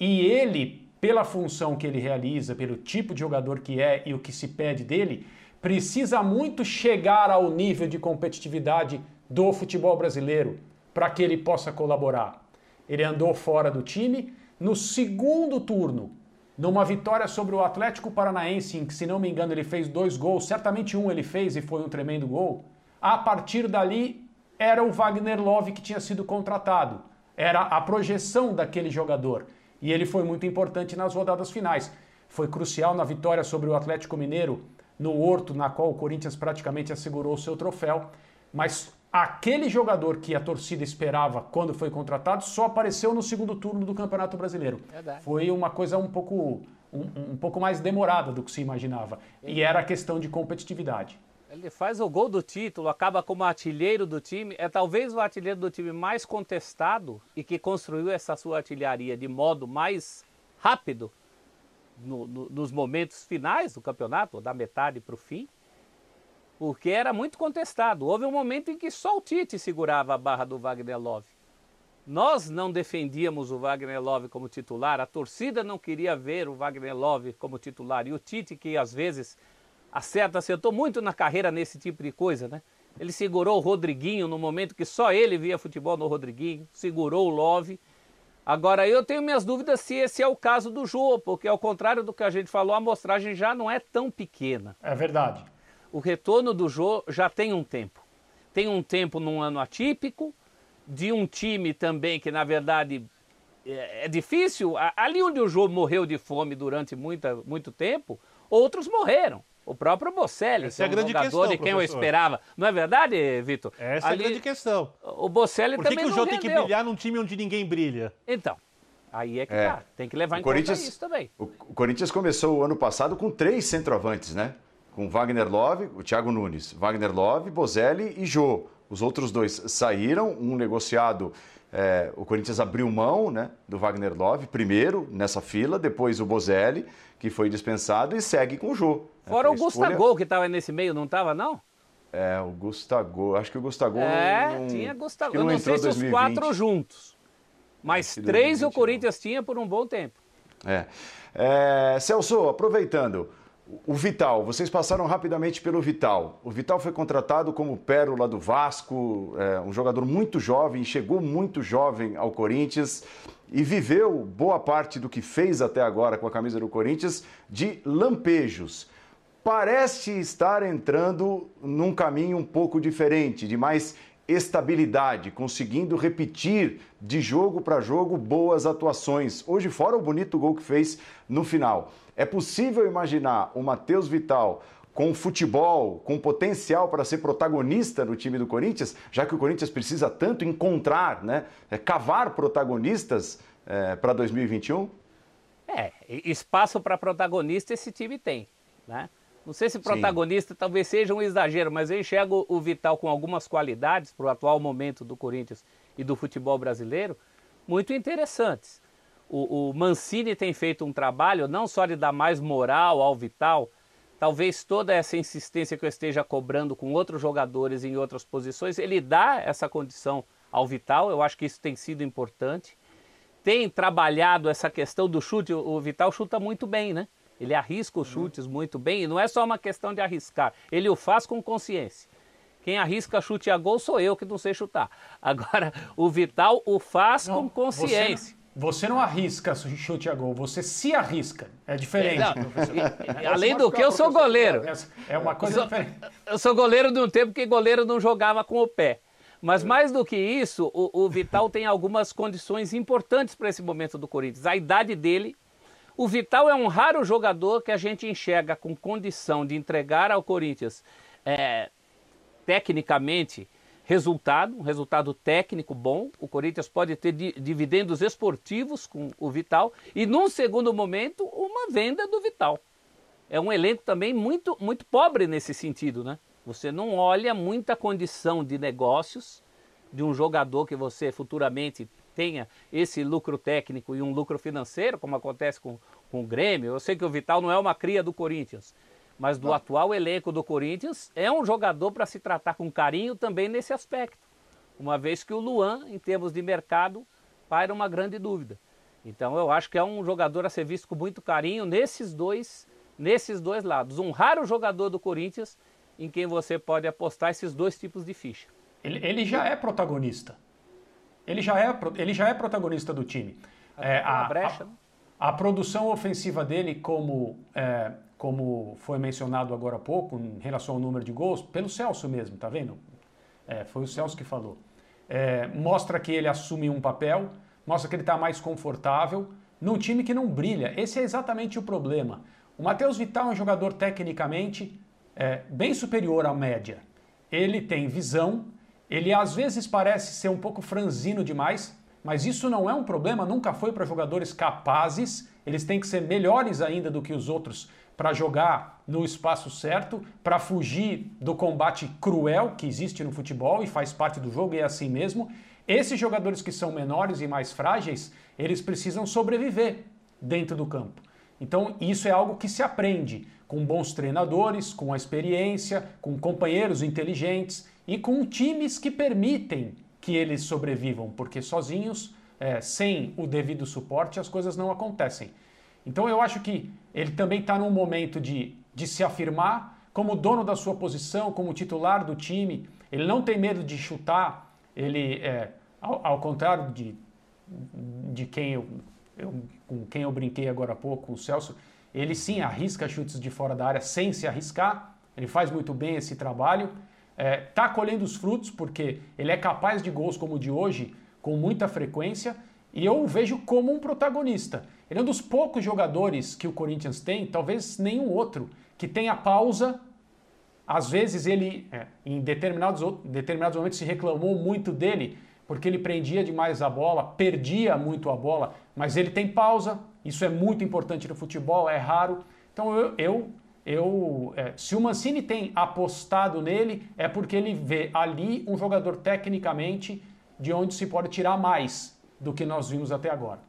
E ele, pela função que ele realiza, pelo tipo de jogador que é e o que se pede dele, precisa muito chegar ao nível de competitividade do futebol brasileiro para que ele possa colaborar. Ele andou fora do time no segundo turno, numa vitória sobre o Atlético Paranaense, em que, se não me engano, ele fez dois gols, certamente um ele fez e foi um tremendo gol. A partir dali, era o Wagner Love que tinha sido contratado. Era a projeção daquele jogador. E ele foi muito importante nas rodadas finais. Foi crucial na vitória sobre o Atlético Mineiro no Horto, na qual o Corinthians praticamente assegurou o seu troféu, mas aquele jogador que a torcida esperava quando foi contratado só apareceu no segundo turno do Campeonato Brasileiro. Verdade. Foi uma coisa um pouco, um, um, pouco mais demorada do que se imaginava. E era a questão de competitividade. Ele faz o gol do título, acaba como artilheiro do time. É talvez o artilheiro do time mais contestado e que construiu essa sua artilharia de modo mais rápido no, no, nos momentos finais do campeonato, da metade para o fim, porque era muito contestado. Houve um momento em que só o Tite segurava a barra do Wagner Love. Nós não defendíamos o Wagner Love como titular, a torcida não queria ver o Wagner Love como titular. E o Tite, que às vezes acerta, acertou muito na carreira nesse tipo de coisa, né? Ele segurou o Rodriguinho no momento que só ele via futebol no Rodriguinho, segurou o Love Agora, eu tenho minhas dúvidas se esse é o caso do Jô, porque ao contrário do que a gente falou, a amostragem já não é tão pequena. É verdade. O retorno do Jô já tem um tempo. Tem um tempo num ano atípico, de um time também que, na verdade, é, é difícil. Ali onde o Jô morreu de fome durante muita, muito tempo, outros morreram. O próprio Bocelli, Essa que é, é um jogador questão, de quem professor. eu esperava. Não é verdade, Vitor? Essa Ali, é a grande questão. O Bocelli Por que também que o Jô tem que brilhar num time onde ninguém brilha? Então, aí é que é. tá. Tem que levar o em conta isso também. O Corinthians começou o ano passado com três centroavantes, né? Com Wagner Love, o Thiago Nunes, Wagner Love, Bozelli e Jô. Os outros dois saíram, um negociado é, o Corinthians abriu mão né, do Wagner Love, primeiro nessa fila, depois o Bozelli, que foi dispensado, e segue com o Jô. Fora o Gustavo escolha... que estava nesse meio, não estava, não? É, o Gustavo. Acho que o Gustavo. É, não, tinha Gustavo. Eu não, não sei se os quatro juntos. Mas três o Corinthians tinha por um bom tempo. É. é. Celso, aproveitando. O Vital, vocês passaram rapidamente pelo Vital. O Vital foi contratado como pérola do Vasco, é, um jogador muito jovem, chegou muito jovem ao Corinthians e viveu boa parte do que fez até agora com a camisa do Corinthians de lampejos. Parece estar entrando num caminho um pouco diferente, de mais estabilidade, conseguindo repetir de jogo para jogo boas atuações. Hoje, fora o bonito gol que fez no final. É possível imaginar o Matheus Vital com futebol, com potencial para ser protagonista no time do Corinthians, já que o Corinthians precisa tanto encontrar, né, é, cavar protagonistas é, para 2021? É, espaço para protagonista esse time tem, né? Não sei se protagonista Sim. talvez seja um exagero, mas eu enxergo o Vital com algumas qualidades para o atual momento do Corinthians e do futebol brasileiro muito interessantes. O, o, Mancini tem feito um trabalho não só de dar mais moral ao Vital, talvez toda essa insistência que eu esteja cobrando com outros jogadores em outras posições, ele dá essa condição ao Vital, eu acho que isso tem sido importante. Tem trabalhado essa questão do chute, o Vital chuta muito bem, né? Ele arrisca os chutes muito bem e não é só uma questão de arriscar, ele o faz com consciência. Quem arrisca chute a gol sou eu que não sei chutar. Agora, o Vital o faz não, com consciência. Você, você, não arrisca chute a gol, você se arrisca. É diferente. Não, e, além do que, eu sou goleiro. É uma coisa eu sou, diferente. Eu sou goleiro de um tempo que goleiro não jogava com o pé. Mas mais do que isso, o, o Vital tem algumas condições importantes para esse momento do Corinthians. A idade dele O Vital é um raro jogador que a gente enxerga com condição de entregar ao Corinthians é, tecnicamente resultado, um resultado técnico bom. O Corinthians pode ter dividendos esportivos com o Vital e, num segundo momento, uma venda do Vital. É um elenco também muito, muito pobre nesse sentido, né? Você não olha muita condição de negócios de um jogador que você futuramente tenha esse lucro técnico e um lucro financeiro, como acontece com, com o Grêmio. Eu sei que o Vital não é uma cria do Corinthians, mas do não. atual elenco do Corinthians é um jogador para se tratar com carinho também nesse aspecto. Uma vez que o Luan, em termos de mercado, paira uma grande dúvida. Então eu acho que é um jogador a ser visto com muito carinho nesses dois, nesses dois lados. Um raro jogador do Corinthians em quem você pode apostar esses dois tipos de ficha. Ele, ele já é protagonista. Ele já é, ele já é protagonista do time. É, a, brecha, a, né? a, produção ofensiva dele, como, é, como foi mencionado agora há pouco, em relação ao número de gols, pelo Celso mesmo, tá vendo? É, foi o Celso que falou. É, mostra que ele assume um papel, mostra que ele está mais confortável num time que não brilha. Esse é exatamente o problema. O Matheus Vital é um jogador tecnicamente é, bem superior à média. Ele tem visão, ele às vezes parece ser um pouco franzino demais, mas isso não é um problema, nunca foi para jogadores capazes. Eles têm que ser melhores ainda do que os outros para jogar no espaço certo, para fugir do combate cruel que existe no futebol e faz parte do jogo e é assim mesmo. Esses jogadores que são menores e mais frágeis, eles precisam sobreviver dentro do campo. Então, isso é algo que se aprende com bons treinadores, com a experiência, com companheiros inteligentes e com times que permitem que eles sobrevivam, porque sozinhos, é, sem o devido suporte, as coisas não acontecem. Então eu acho que ele também está num momento de, de se afirmar como dono da sua posição, como titular do time. Ele não tem medo de chutar, ele, é, ao, ao, contrário de, de quem eu, eu, com quem eu brinquei agora há pouco, o Celso, ele sim arrisca chutes de fora da área sem se arriscar, ele faz muito bem esse trabalho está é, tá colhendo os frutos porque ele é capaz de gols como o de hoje com muita frequência e eu o vejo como um protagonista. Ele é um dos poucos jogadores que o Corinthians tem, talvez nenhum outro, que tenha pausa. Às vezes ele, é, em determinados, determinados momentos, se reclamou muito dele porque ele prendia demais a bola, perdia muito a bola, mas ele tem pausa. Isso é muito importante no futebol, é raro. Então eu, eu eu, é, se o Mancini tem apostado nele, é porque ele vê ali um jogador tecnicamente de onde se pode tirar mais do que nós vimos até agora.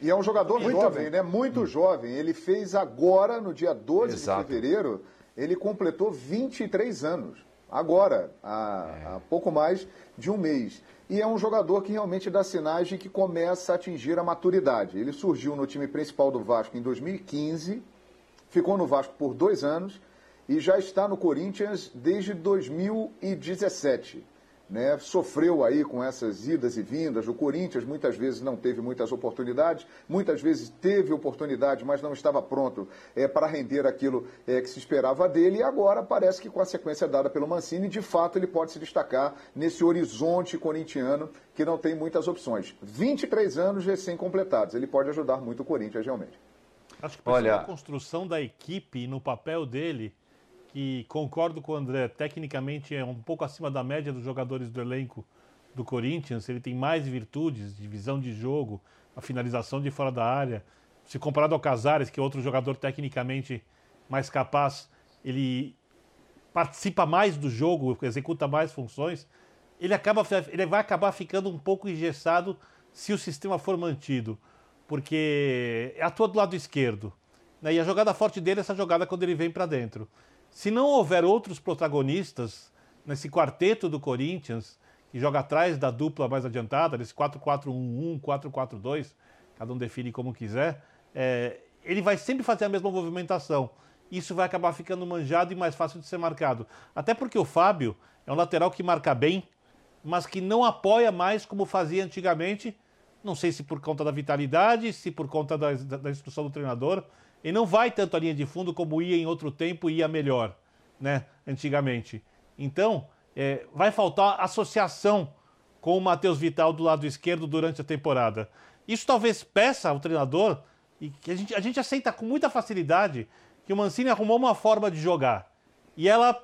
E é um jogador Muito jovem, bem. né? Muito hum. jovem. Ele fez agora, no dia 12 Exato. de fevereiro, ele completou 23 anos. Agora, há, é. há pouco mais de um mês. E é um jogador que realmente dá sinais de que começa a atingir a maturidade. Ele surgiu no time principal do Vasco em 2015 ficou no Vasco por dois anos e já está no Corinthians desde 2017. Né? Sofreu aí com essas idas e vindas. O Corinthians muitas vezes não teve muitas oportunidades, muitas vezes teve oportunidade, mas não estava pronto é, para render aquilo é, que se esperava dele. E agora parece que com a sequência dada pelo Mancini, de fato ele pode se destacar nesse horizonte corintiano que não tem muitas opções. 23 anos recém-completados. Ele pode ajudar muito o Corinthians realmente. Acho que Olha... a construção da equipe no papel dele, que concordo com o André, tecnicamente é um pouco acima da média dos jogadores do elenco do Corinthians, ele tem mais virtudes de visão de jogo, a finalização de fora da área. Se comparado ao Casares, que é outro jogador tecnicamente mais capaz, ele participa mais do jogo, executa mais funções, ele, acaba, ele vai acabar ficando um pouco engessado se o sistema for mantido porque atua do lado esquerdo. Né? E a jogada forte dele é essa jogada quando ele vem para dentro. Se não houver outros protagonistas nesse quarteto do Corinthians, que joga atrás da dupla mais adiantada, nesse 4-4-1-1, 4-4-2, cada um define como quiser, é, ele vai sempre fazer a mesma movimentação. Isso vai acabar ficando manjado e mais fácil de ser marcado. Até porque o Fábio é um lateral que marca bem, mas que não apoia mais como fazia antigamente não sei se por conta da vitalidade, se por conta da, da, da instrução do treinador. Ele não vai tanto a linha de fundo como ia em outro tempo e ia melhor, né? Antigamente. Então, é, vai faltar associação com o Matheus Vital do lado esquerdo durante a temporada. Isso talvez peça ao treinador e que a gente, a gente aceita com muita facilidade que o Mancini arrumou uma forma de jogar. E ela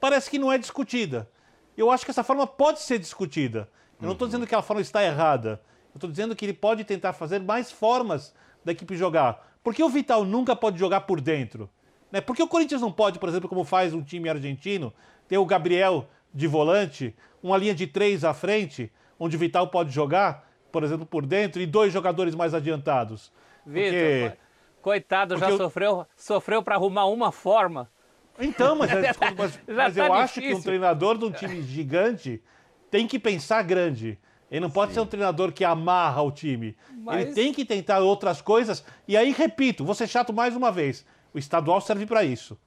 parece que não é discutida. Eu acho que essa forma pode ser discutida. Eu não estou dizendo que a forma está errada. Eu estou dizendo que ele pode tentar fazer mais formas da equipe jogar. Por que o Vital nunca pode jogar por dentro? Né? Por que o Corinthians não pode, por exemplo, como faz um time argentino, ter o Gabriel de volante, uma linha de três à frente, onde o Vital pode jogar, por exemplo, por dentro, e dois jogadores mais adiantados? Vitor, Porque... coitado, Porque já eu... sofreu, sofreu para arrumar uma forma. Então, mas, é, mas, mas tá eu difícil. acho que um treinador de um time gigante tem que pensar grande. Ele não pode Sim. ser um treinador que amarra o time. Mas... Ele tem que tentar outras coisas. E aí, repito, vou ser chato mais uma vez. O estadual serve para isso.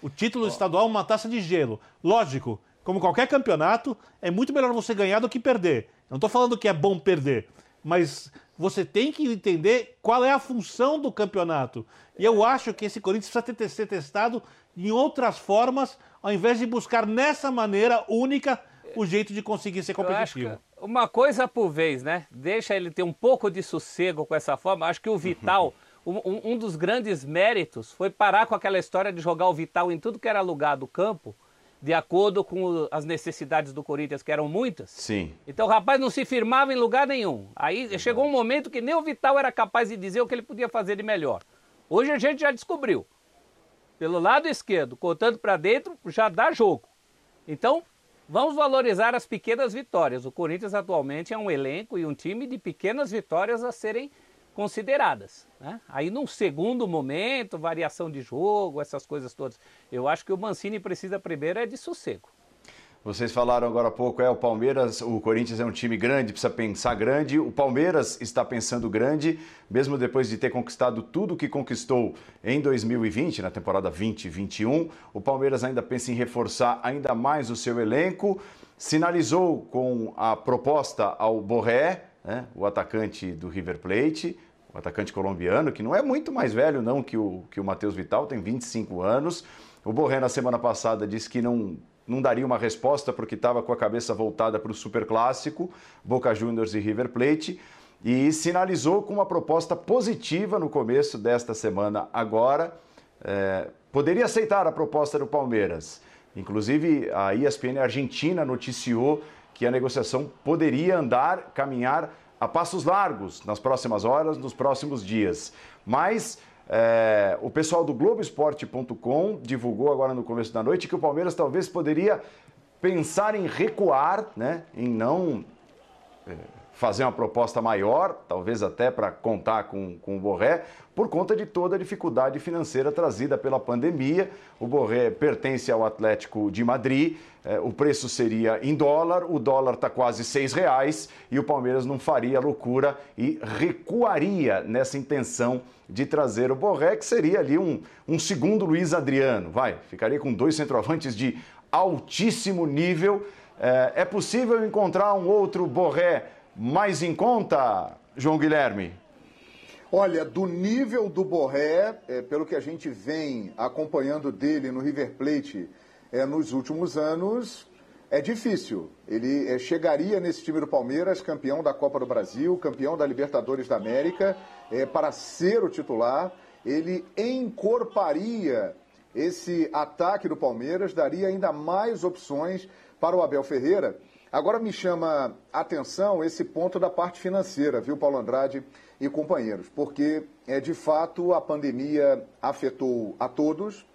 O título oh. estadual é uma taça de gelo. Lógico, como qualquer campeonato, é muito melhor você ganhar do que perder. Não estou falando que é bom perder, mas você tem que entender qual é a função do campeonato. E eu acho que esse Corinthians precisa ter, ser testado em outras formas, ao invés de buscar nessa maneira única o jeito de conseguir ser competitivo. Uma coisa por vez, né? Deixa ele ter um pouco de sossego com essa forma. Acho que o Vital, um, um, dos grandes méritos foi parar com aquela história de jogar o Vital em tudo que era lugar do campo, de acordo com as necessidades do Corinthians, que eram muitas. Sim. Então o rapaz não se firmava em lugar nenhum. Aí chegou um momento que nem o Vital era capaz de dizer o que ele podia fazer de melhor. Hoje a gente já descobriu. Pelo lado esquerdo, contando para dentro, já dá jogo. Então, Vamos valorizar as pequenas vitórias. O Corinthians atualmente é um elenco e um time de pequenas vitórias a serem consideradas. Né? Aí, num segundo momento, variação de jogo, essas coisas todas. Eu acho que o Mancini precisa primeiro é de sossego. Vocês falaram agora há pouco, é o Palmeiras, o Corinthians é um time grande, precisa pensar grande. O Palmeiras está pensando grande, mesmo depois de ter conquistado tudo que conquistou em 2020, na temporada 2021. O Palmeiras ainda pensa em reforçar ainda mais o seu elenco. Sinalizou com a proposta ao Borré, né, o atacante do River Plate, o atacante colombiano, que não é muito mais velho não que o, que o Matheus Vital, tem 25 anos. O Borré na semana passada disse que não não daria uma resposta porque estava com a cabeça voltada para o Super Clássico, Boca Juniors e River Plate, e sinalizou com uma proposta positiva no começo desta semana agora. É, poderia aceitar a proposta do Palmeiras. Inclusive, a ESPN Argentina noticiou que a negociação poderia andar, caminhar a passos largos nas próximas horas, nos próximos dias. Mas é, o pessoal do Globoesporte.com divulgou agora no começo da noite que o Palmeiras talvez poderia pensar em recuar, né, em não é, fazer uma proposta maior, talvez até para contar com, com o Borré, por conta de toda a dificuldade financeira trazida pela pandemia. O Borré pertence ao Atlético de Madrid, eh, o preço seria em dólar, o dólar está quase seis reais e o Palmeiras não faria loucura e recuaria nessa intenção de trazer o Borré, que seria ali um, um segundo Luiz Adriano, vai, ficaria com dois centroavantes de altíssimo nível. É, é possível encontrar um outro Borré mais em conta, João Guilherme? Olha, do nível do Borré, é, pelo que a gente vem acompanhando dele no River Plate é, nos últimos anos, é difícil. Ele é, chegaria nesse time do Palmeiras, campeão da Copa do Brasil, campeão da Libertadores da América, é, para ser o titular. Ele encorparia esse ataque do Palmeiras, daria ainda mais opções para o Abel Ferreira. Agora me chama atenção esse ponto da parte financeira, viu, Paulo Andrade e companheiros, porque é de fato a pandemia afetou a todos,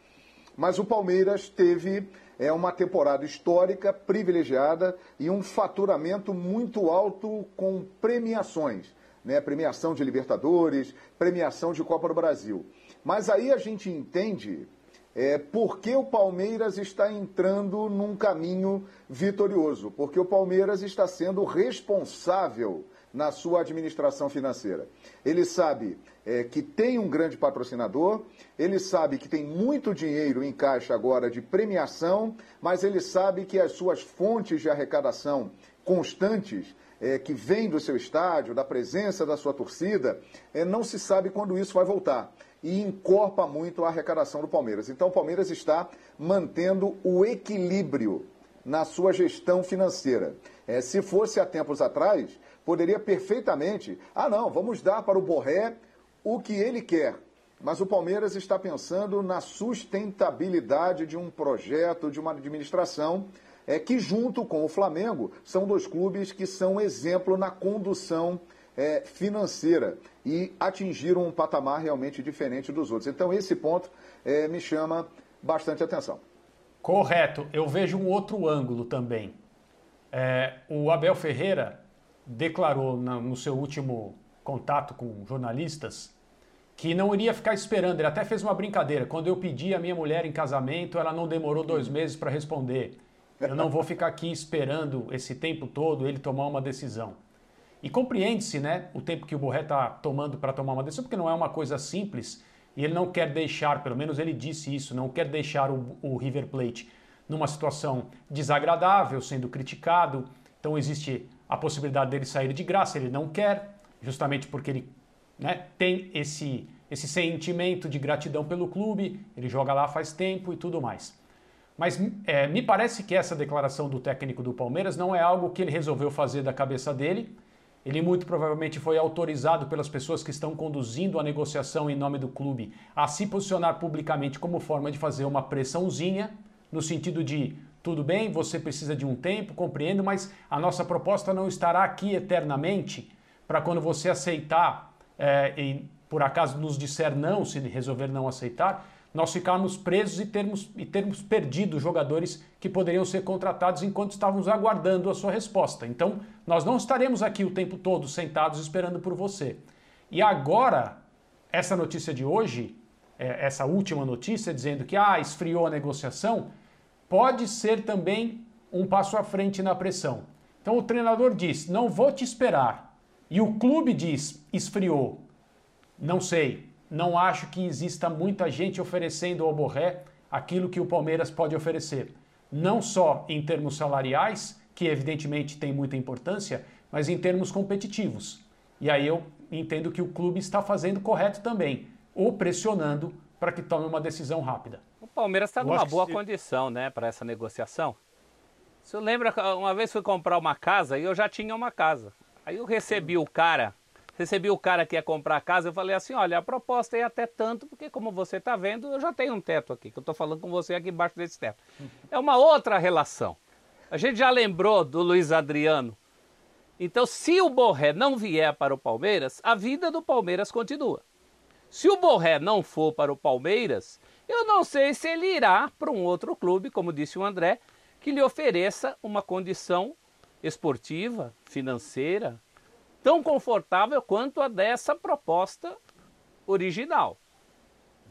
mas o Palmeiras teve é uma temporada histórica, privilegiada e um faturamento muito alto com premiações, né? Premiação de Libertadores, premiação de Copa do Brasil. Mas aí a gente entende é, por que o Palmeiras está entrando num caminho vitorioso? Porque o Palmeiras está sendo responsável na sua administração financeira. Ele sabe é, que tem um grande patrocinador, ele sabe que tem muito dinheiro em caixa agora de premiação, mas ele sabe que as suas fontes de arrecadação constantes é, que vêm do seu estádio, da presença da sua torcida, é, não se sabe quando isso vai voltar e encorpa muito a arrecadação do Palmeiras. Então o Palmeiras está mantendo o equilíbrio na sua gestão financeira. É, se fosse há tempos atrás, poderia perfeitamente, ah não, vamos dar para o Borré o que ele quer. Mas o Palmeiras está pensando na sustentabilidade de um projeto, de uma administração é que, junto com o Flamengo, são dois clubes que são exemplo na condução é, financeira e atingiram um patamar realmente diferente dos outros. Então, esse ponto é, me chama bastante atenção. Correto. Eu vejo um outro ângulo também. É, o Abel Ferreira declarou na, no seu último contato com jornalistas que não iria ficar esperando. Ele até fez uma brincadeira. Quando eu pedi a minha mulher em casamento, ela não demorou dois meses para responder. Eu não vou ficar aqui esperando esse tempo todo ele tomar uma decisão. E compreende-se né, o tempo que o Borré está tomando para tomar uma decisão, porque não é uma coisa simples e ele não quer deixar, pelo menos ele disse isso, não quer deixar o, o River Plate numa situação desagradável, sendo criticado. Então existe a possibilidade dele sair de graça, ele não quer, justamente porque ele né, tem esse, esse sentimento de gratidão pelo clube, ele joga lá faz tempo e tudo mais. Mas é, me parece que essa declaração do técnico do Palmeiras não é algo que ele resolveu fazer da cabeça dele. Ele muito provavelmente foi autorizado pelas pessoas que estão conduzindo a negociação em nome do clube a se posicionar publicamente como forma de fazer uma pressãozinha, no sentido de tudo bem, você precisa de um tempo, compreendo, mas a nossa proposta não estará aqui eternamente para quando você aceitar é, e por acaso nos disser não, se resolver não aceitar, nós ficarmos presos e termos, e termos perdido jogadores que poderiam ser contratados enquanto estávamos aguardando a sua resposta. Então, nós não estaremos aqui o tempo todo sentados esperando por você. E agora, essa notícia de hoje, é, essa última notícia dizendo que ah, esfriou a negociação, pode ser também um passo à frente na pressão. Então o treinador diz: não vou te esperar. E o clube diz: esfriou. Não sei, não acho que exista muita gente oferecendo ao Borré aquilo que o Palmeiras pode oferecer. Não só em termos salariais, que evidentemente tem muita importância, mas em termos competitivos. E aí eu entendo que o clube está fazendo correto também, ou pressionando para que tome uma decisão rápida. O Palmeiras está numa boa se... condição, né, para essa negociação. Você lembra que uma vez fui comprar uma casa e eu já tinha uma casa. Aí eu recebi o cara recebi o cara que ia comprar a casa, eu falei assim, olha, a proposta é até tanto, porque como você está vendo, eu já tenho um teto aqui, que eu estou falando com você aqui embaixo desse teto. É uma outra relação. A gente já lembrou do Luiz Adriano. Então, se o Borré não vier para o Palmeiras, a vida do Palmeiras continua. Se o Borré não for para o Palmeiras, eu não sei se ele irá para um outro clube, como disse o André, que lhe ofereça uma condição esportiva, financeira, tão confortável quanto a dessa proposta original.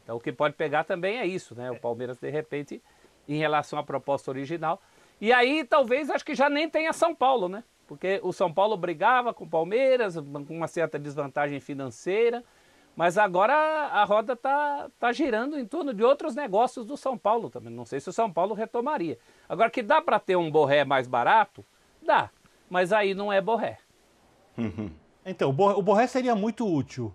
Então o que pode pegar também é isso, né? O Palmeiras de repente em relação à proposta original. E aí talvez acho que já nem tenha São Paulo, né? Porque o São Paulo brigava com o Palmeiras, com uma certa desvantagem financeira, mas agora a roda está tá girando em torno de outros negócios do São Paulo também. Não sei se o São Paulo retomaria. Agora que dá para ter um borré mais barato, dá, mas aí não é borré. Então, o Borré seria muito útil.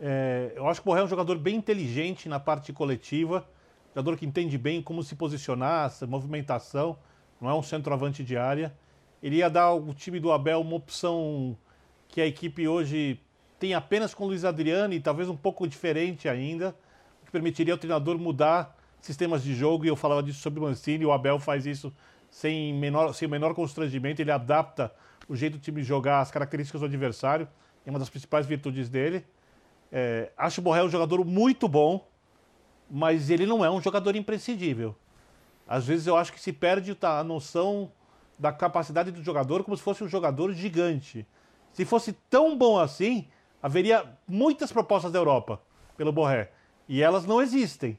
É, eu acho que o Borré é um jogador bem inteligente na parte coletiva, jogador que entende bem como se posicionar, essa movimentação, não é um centroavante de área. Ele ia dar ao time do Abel uma opção que a equipe hoje tem apenas com o Luiz Adriano e talvez um pouco diferente ainda, que permitiria ao treinador mudar sistemas de jogo, e eu falava disso sobre o Mancini, o Abel faz isso sem menor, sem menor constrangimento, ele adapta o jeito do time jogar, as características do adversário, é uma das principais virtudes dele. É, acho o Borré um jogador muito bom, mas ele não é um jogador imprescindível. Às vezes eu acho que se perde a noção da capacidade do jogador como se fosse um jogador gigante. Se fosse tão bom assim, haveria muitas propostas da Europa pelo Borré. E elas não existem.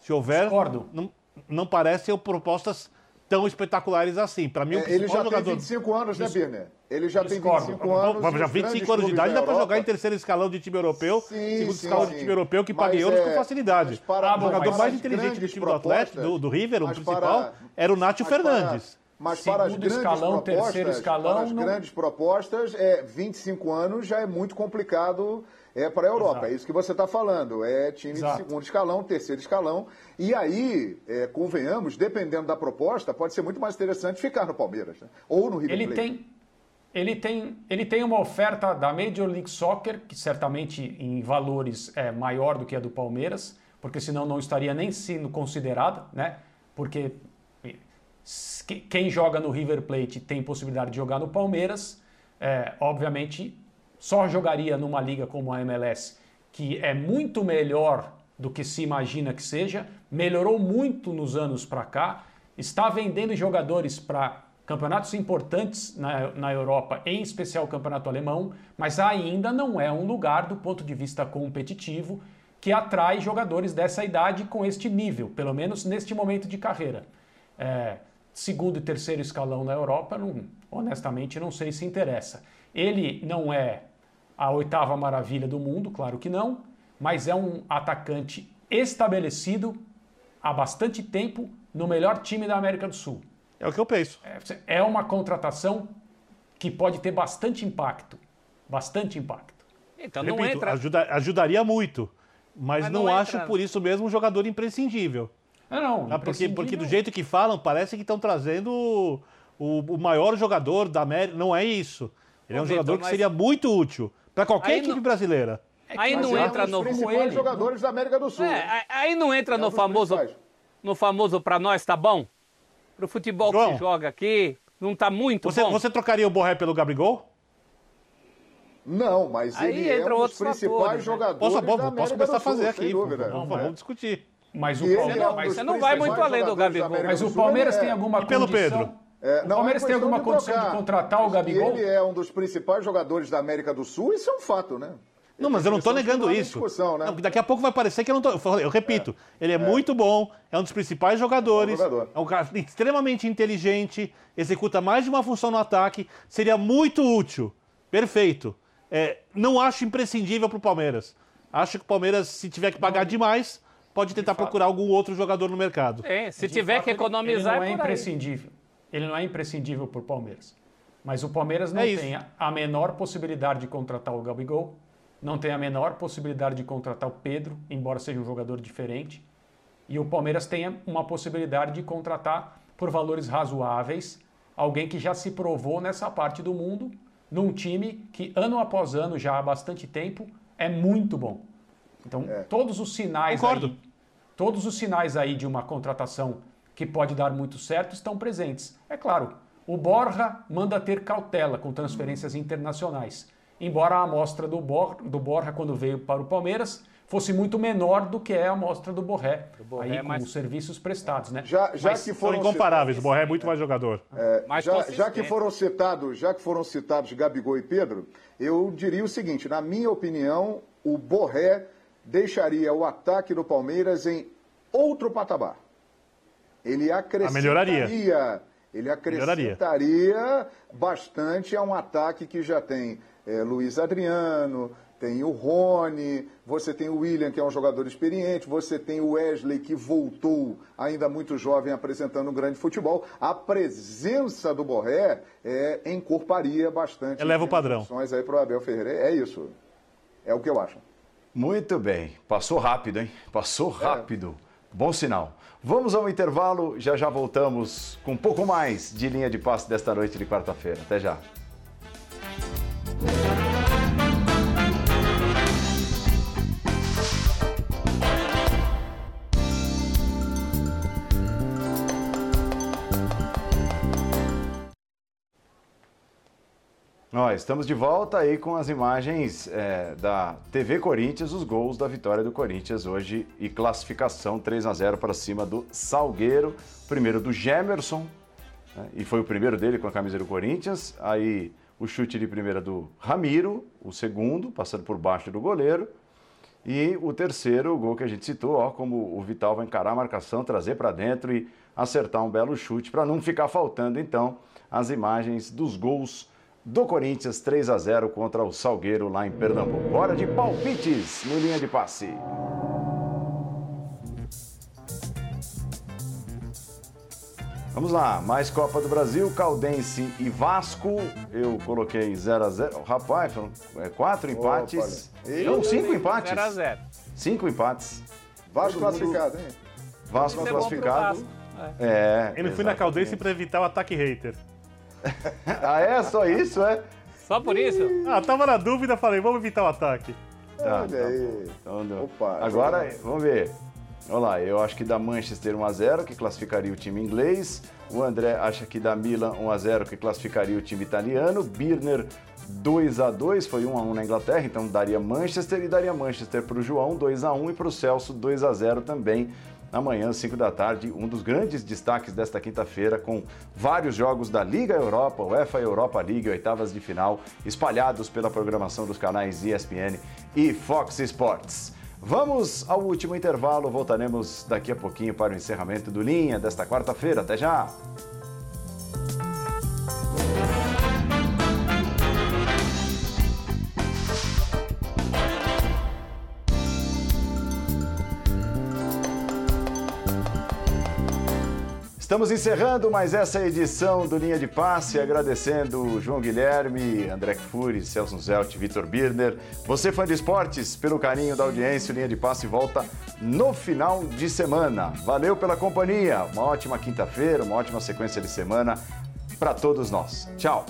Se houver, Discordo. não, não parecem propostas tão espetaculares assim. Para mim, o Ele já jogador... tem 25 anos, né, Birner? Ele já Discordo. tem 25 anos. Já 25 anos de idade dá para jogar em terceiro escalão de time europeu, sim, segundo sim, escalão sim. de time europeu que paga euros é... com facilidade. Para, o jogador mais inteligente do time do Atlético, do, do River, o principal, para... era o Nátio Fernandes. Mas para as grandes escalão, propostas, terceiro escalão, para as não... grandes propostas, é, 25 anos já é muito complicado é para a Europa. Exato. É isso que você está falando. É time Exato. de segundo escalão, terceiro escalão. E aí, é, convenhamos, dependendo da proposta, pode ser muito mais interessante ficar no Palmeiras. Né? Ou no River ele Plate. Tem, ele tem, ele tem uma oferta da Major League Soccer, que certamente em valores é maior do que a do Palmeiras, porque senão não estaria nem sendo considerada, né? Porque quem joga no River Plate tem possibilidade de jogar no Palmeiras, é, obviamente só jogaria numa liga como a MLS, que é muito melhor do que se imagina que seja, melhorou muito nos anos para cá, está vendendo jogadores para campeonatos importantes na, na Europa, em especial o campeonato alemão, mas ainda não é um lugar do ponto de vista competitivo que atrai jogadores dessa idade com este nível, pelo menos neste momento de carreira. É, segundo e terceiro escalão na Europa, não, honestamente não sei se interessa. Ele não é a oitava maravilha do mundo, claro que não, mas é um atacante estabelecido há bastante tempo no melhor time da América do Sul. É o que eu penso. É, é uma contratação que pode ter bastante impacto. Bastante impacto. Então não Repito, entra... ajuda, ajudaria muito, mas, mas não, não acho por isso mesmo um jogador imprescindível. Ah, não, ah, porque, porque do jeito que falam, parece que estão trazendo o, o, o, maior jogador da América. Não é isso. Ele é um jogador que seria muito útil para qualquer equipe não... brasileira. É aí não entra é um no principais jogadores da América do Sul. É, aí não entra é no famoso no famoso para nós tá bom? Pro futebol João, que se joga aqui, não tá muito você, bom. Você trocaria o Borré pelo Gabigol? Não, mas aí ele é um dos principais fatores, né? jogadores posso, da América Posso começar a fazer aqui, dúvida. Vamos, vamos discutir. Mas o Palmeiras, não, mas você não vai muito além do Gabigol. Mas o Palmeiras tem alguma e pelo Pedro? É, o Palmeiras é tem alguma de condição de contratar o Gabigol? Ele é um dos principais jogadores da América do Sul, isso é um fato, né? Não, mas eu não estou negando isso. Né? Não, daqui a pouco vai parecer que eu não estou. Eu repito, é. ele é, é, muito bom, é um dos principais jogadores, jogador. é um cara extremamente inteligente, executa mais de uma função no ataque, seria muito útil. Perfeito. É, não acho imprescindível para o Palmeiras. Acho que o Palmeiras, se tiver que pagar demais, pode tentar de procurar algum outro jogador no mercado. É, se de tiver que economizar. Ele, não é imprescindível. Ele não é imprescindível para o Palmeiras. Mas o Palmeiras não é tem a menor possibilidade de contratar o Gabigol não tem a menor possibilidade de contratar o Pedro, embora seja um jogador diferente. E o Palmeiras tem uma possibilidade de contratar por valores razoáveis alguém que já se provou nessa parte do mundo, num time que ano após ano, já há bastante tempo, é muito bom. Então, é. todos os sinais Concordo. aí, todos os sinais aí de uma contratação que pode dar muito certo estão presentes. É claro, o Borja manda ter cautela com transferências internacionais embora a amostra do, Bor, do Borja, quando veio para o Palmeiras, fosse muito menor do que é a amostra do Borré, do Borré aí é com os serviços prestados, né? Já, já Mas que foram são incomparáveis, o Borré é muito mais jogador. É, já, já, que foram citados, já que foram citados Gabigol e Pedro, eu diria o seguinte, na minha opinião, o Borré deixaria o ataque do Palmeiras em outro patamar. Ele acrescentaria, melhoraria. ele acrescentaria melhoraria. bastante a um ataque que já tem é, Luiz Adriano, tem o Rony, você tem o William, que é um jogador experiente, você tem o Wesley, que voltou ainda muito jovem apresentando um grande futebol. A presença do Borré é, encorparia bastante. Eleva o padrão. aí para o Abel Ferreira. É isso. É o que eu acho. Muito bem. Passou rápido, hein? Passou é. rápido. É. Bom sinal. Vamos ao intervalo, já já voltamos com um pouco mais de linha de passe desta noite de quarta-feira. Até já. Nós estamos de volta aí com as imagens é, da TV Corinthians, os gols da vitória do Corinthians hoje e classificação 3 a 0 para cima do Salgueiro. Primeiro do Gemerson, né, e foi o primeiro dele com a camisa do Corinthians. Aí o chute de primeira do Ramiro, o segundo, passando por baixo do goleiro. E o terceiro, o gol que a gente citou, ó, como o Vital vai encarar a marcação, trazer para dentro e acertar um belo chute, para não ficar faltando então as imagens dos gols do Corinthians 3 a 0 contra o Salgueiro lá em Pernambuco. Hora de palpites no linha de passe. Vamos lá, mais Copa do Brasil, Caldense e Vasco. Eu coloquei 0 a 0 Rapaz, foram é, quatro empates. Não, cinco empates. 0 a 0 Cinco empates. Vasco classificado, hein? Vasco classificado. É. é. Eu não fui na Caldense para evitar o ataque hater. ah, é? Só isso, é? Só por isso? Ah, tava na dúvida, falei, vamos evitar o ataque. Tá, Olha tá aí. Então, deu. Opa, Agora, vamos ver. Vamos lá, eu acho que dá Manchester 1x0, que classificaria o time inglês. O André acha que dá Milan 1x0, que classificaria o time italiano. Birner 2x2, foi 1x1 na Inglaterra, então daria Manchester e daria Manchester para o João 2x1 e para o Celso 2x0 também. Amanhã, 5 da tarde, um dos grandes destaques desta quinta-feira, com vários jogos da Liga Europa, UEFA Europa League, oitavas de final, espalhados pela programação dos canais ESPN e Fox Sports. Vamos ao último intervalo, voltaremos daqui a pouquinho para o encerramento do Linha desta quarta-feira. Até já! Estamos encerrando mais essa edição do Linha de Passe, agradecendo João Guilherme, André Fury, Celso Zelt, Vitor Birner. Você, fã de esportes, pelo carinho da audiência, o Linha de Passe volta no final de semana. Valeu pela companhia, uma ótima quinta-feira, uma ótima sequência de semana para todos nós. Tchau!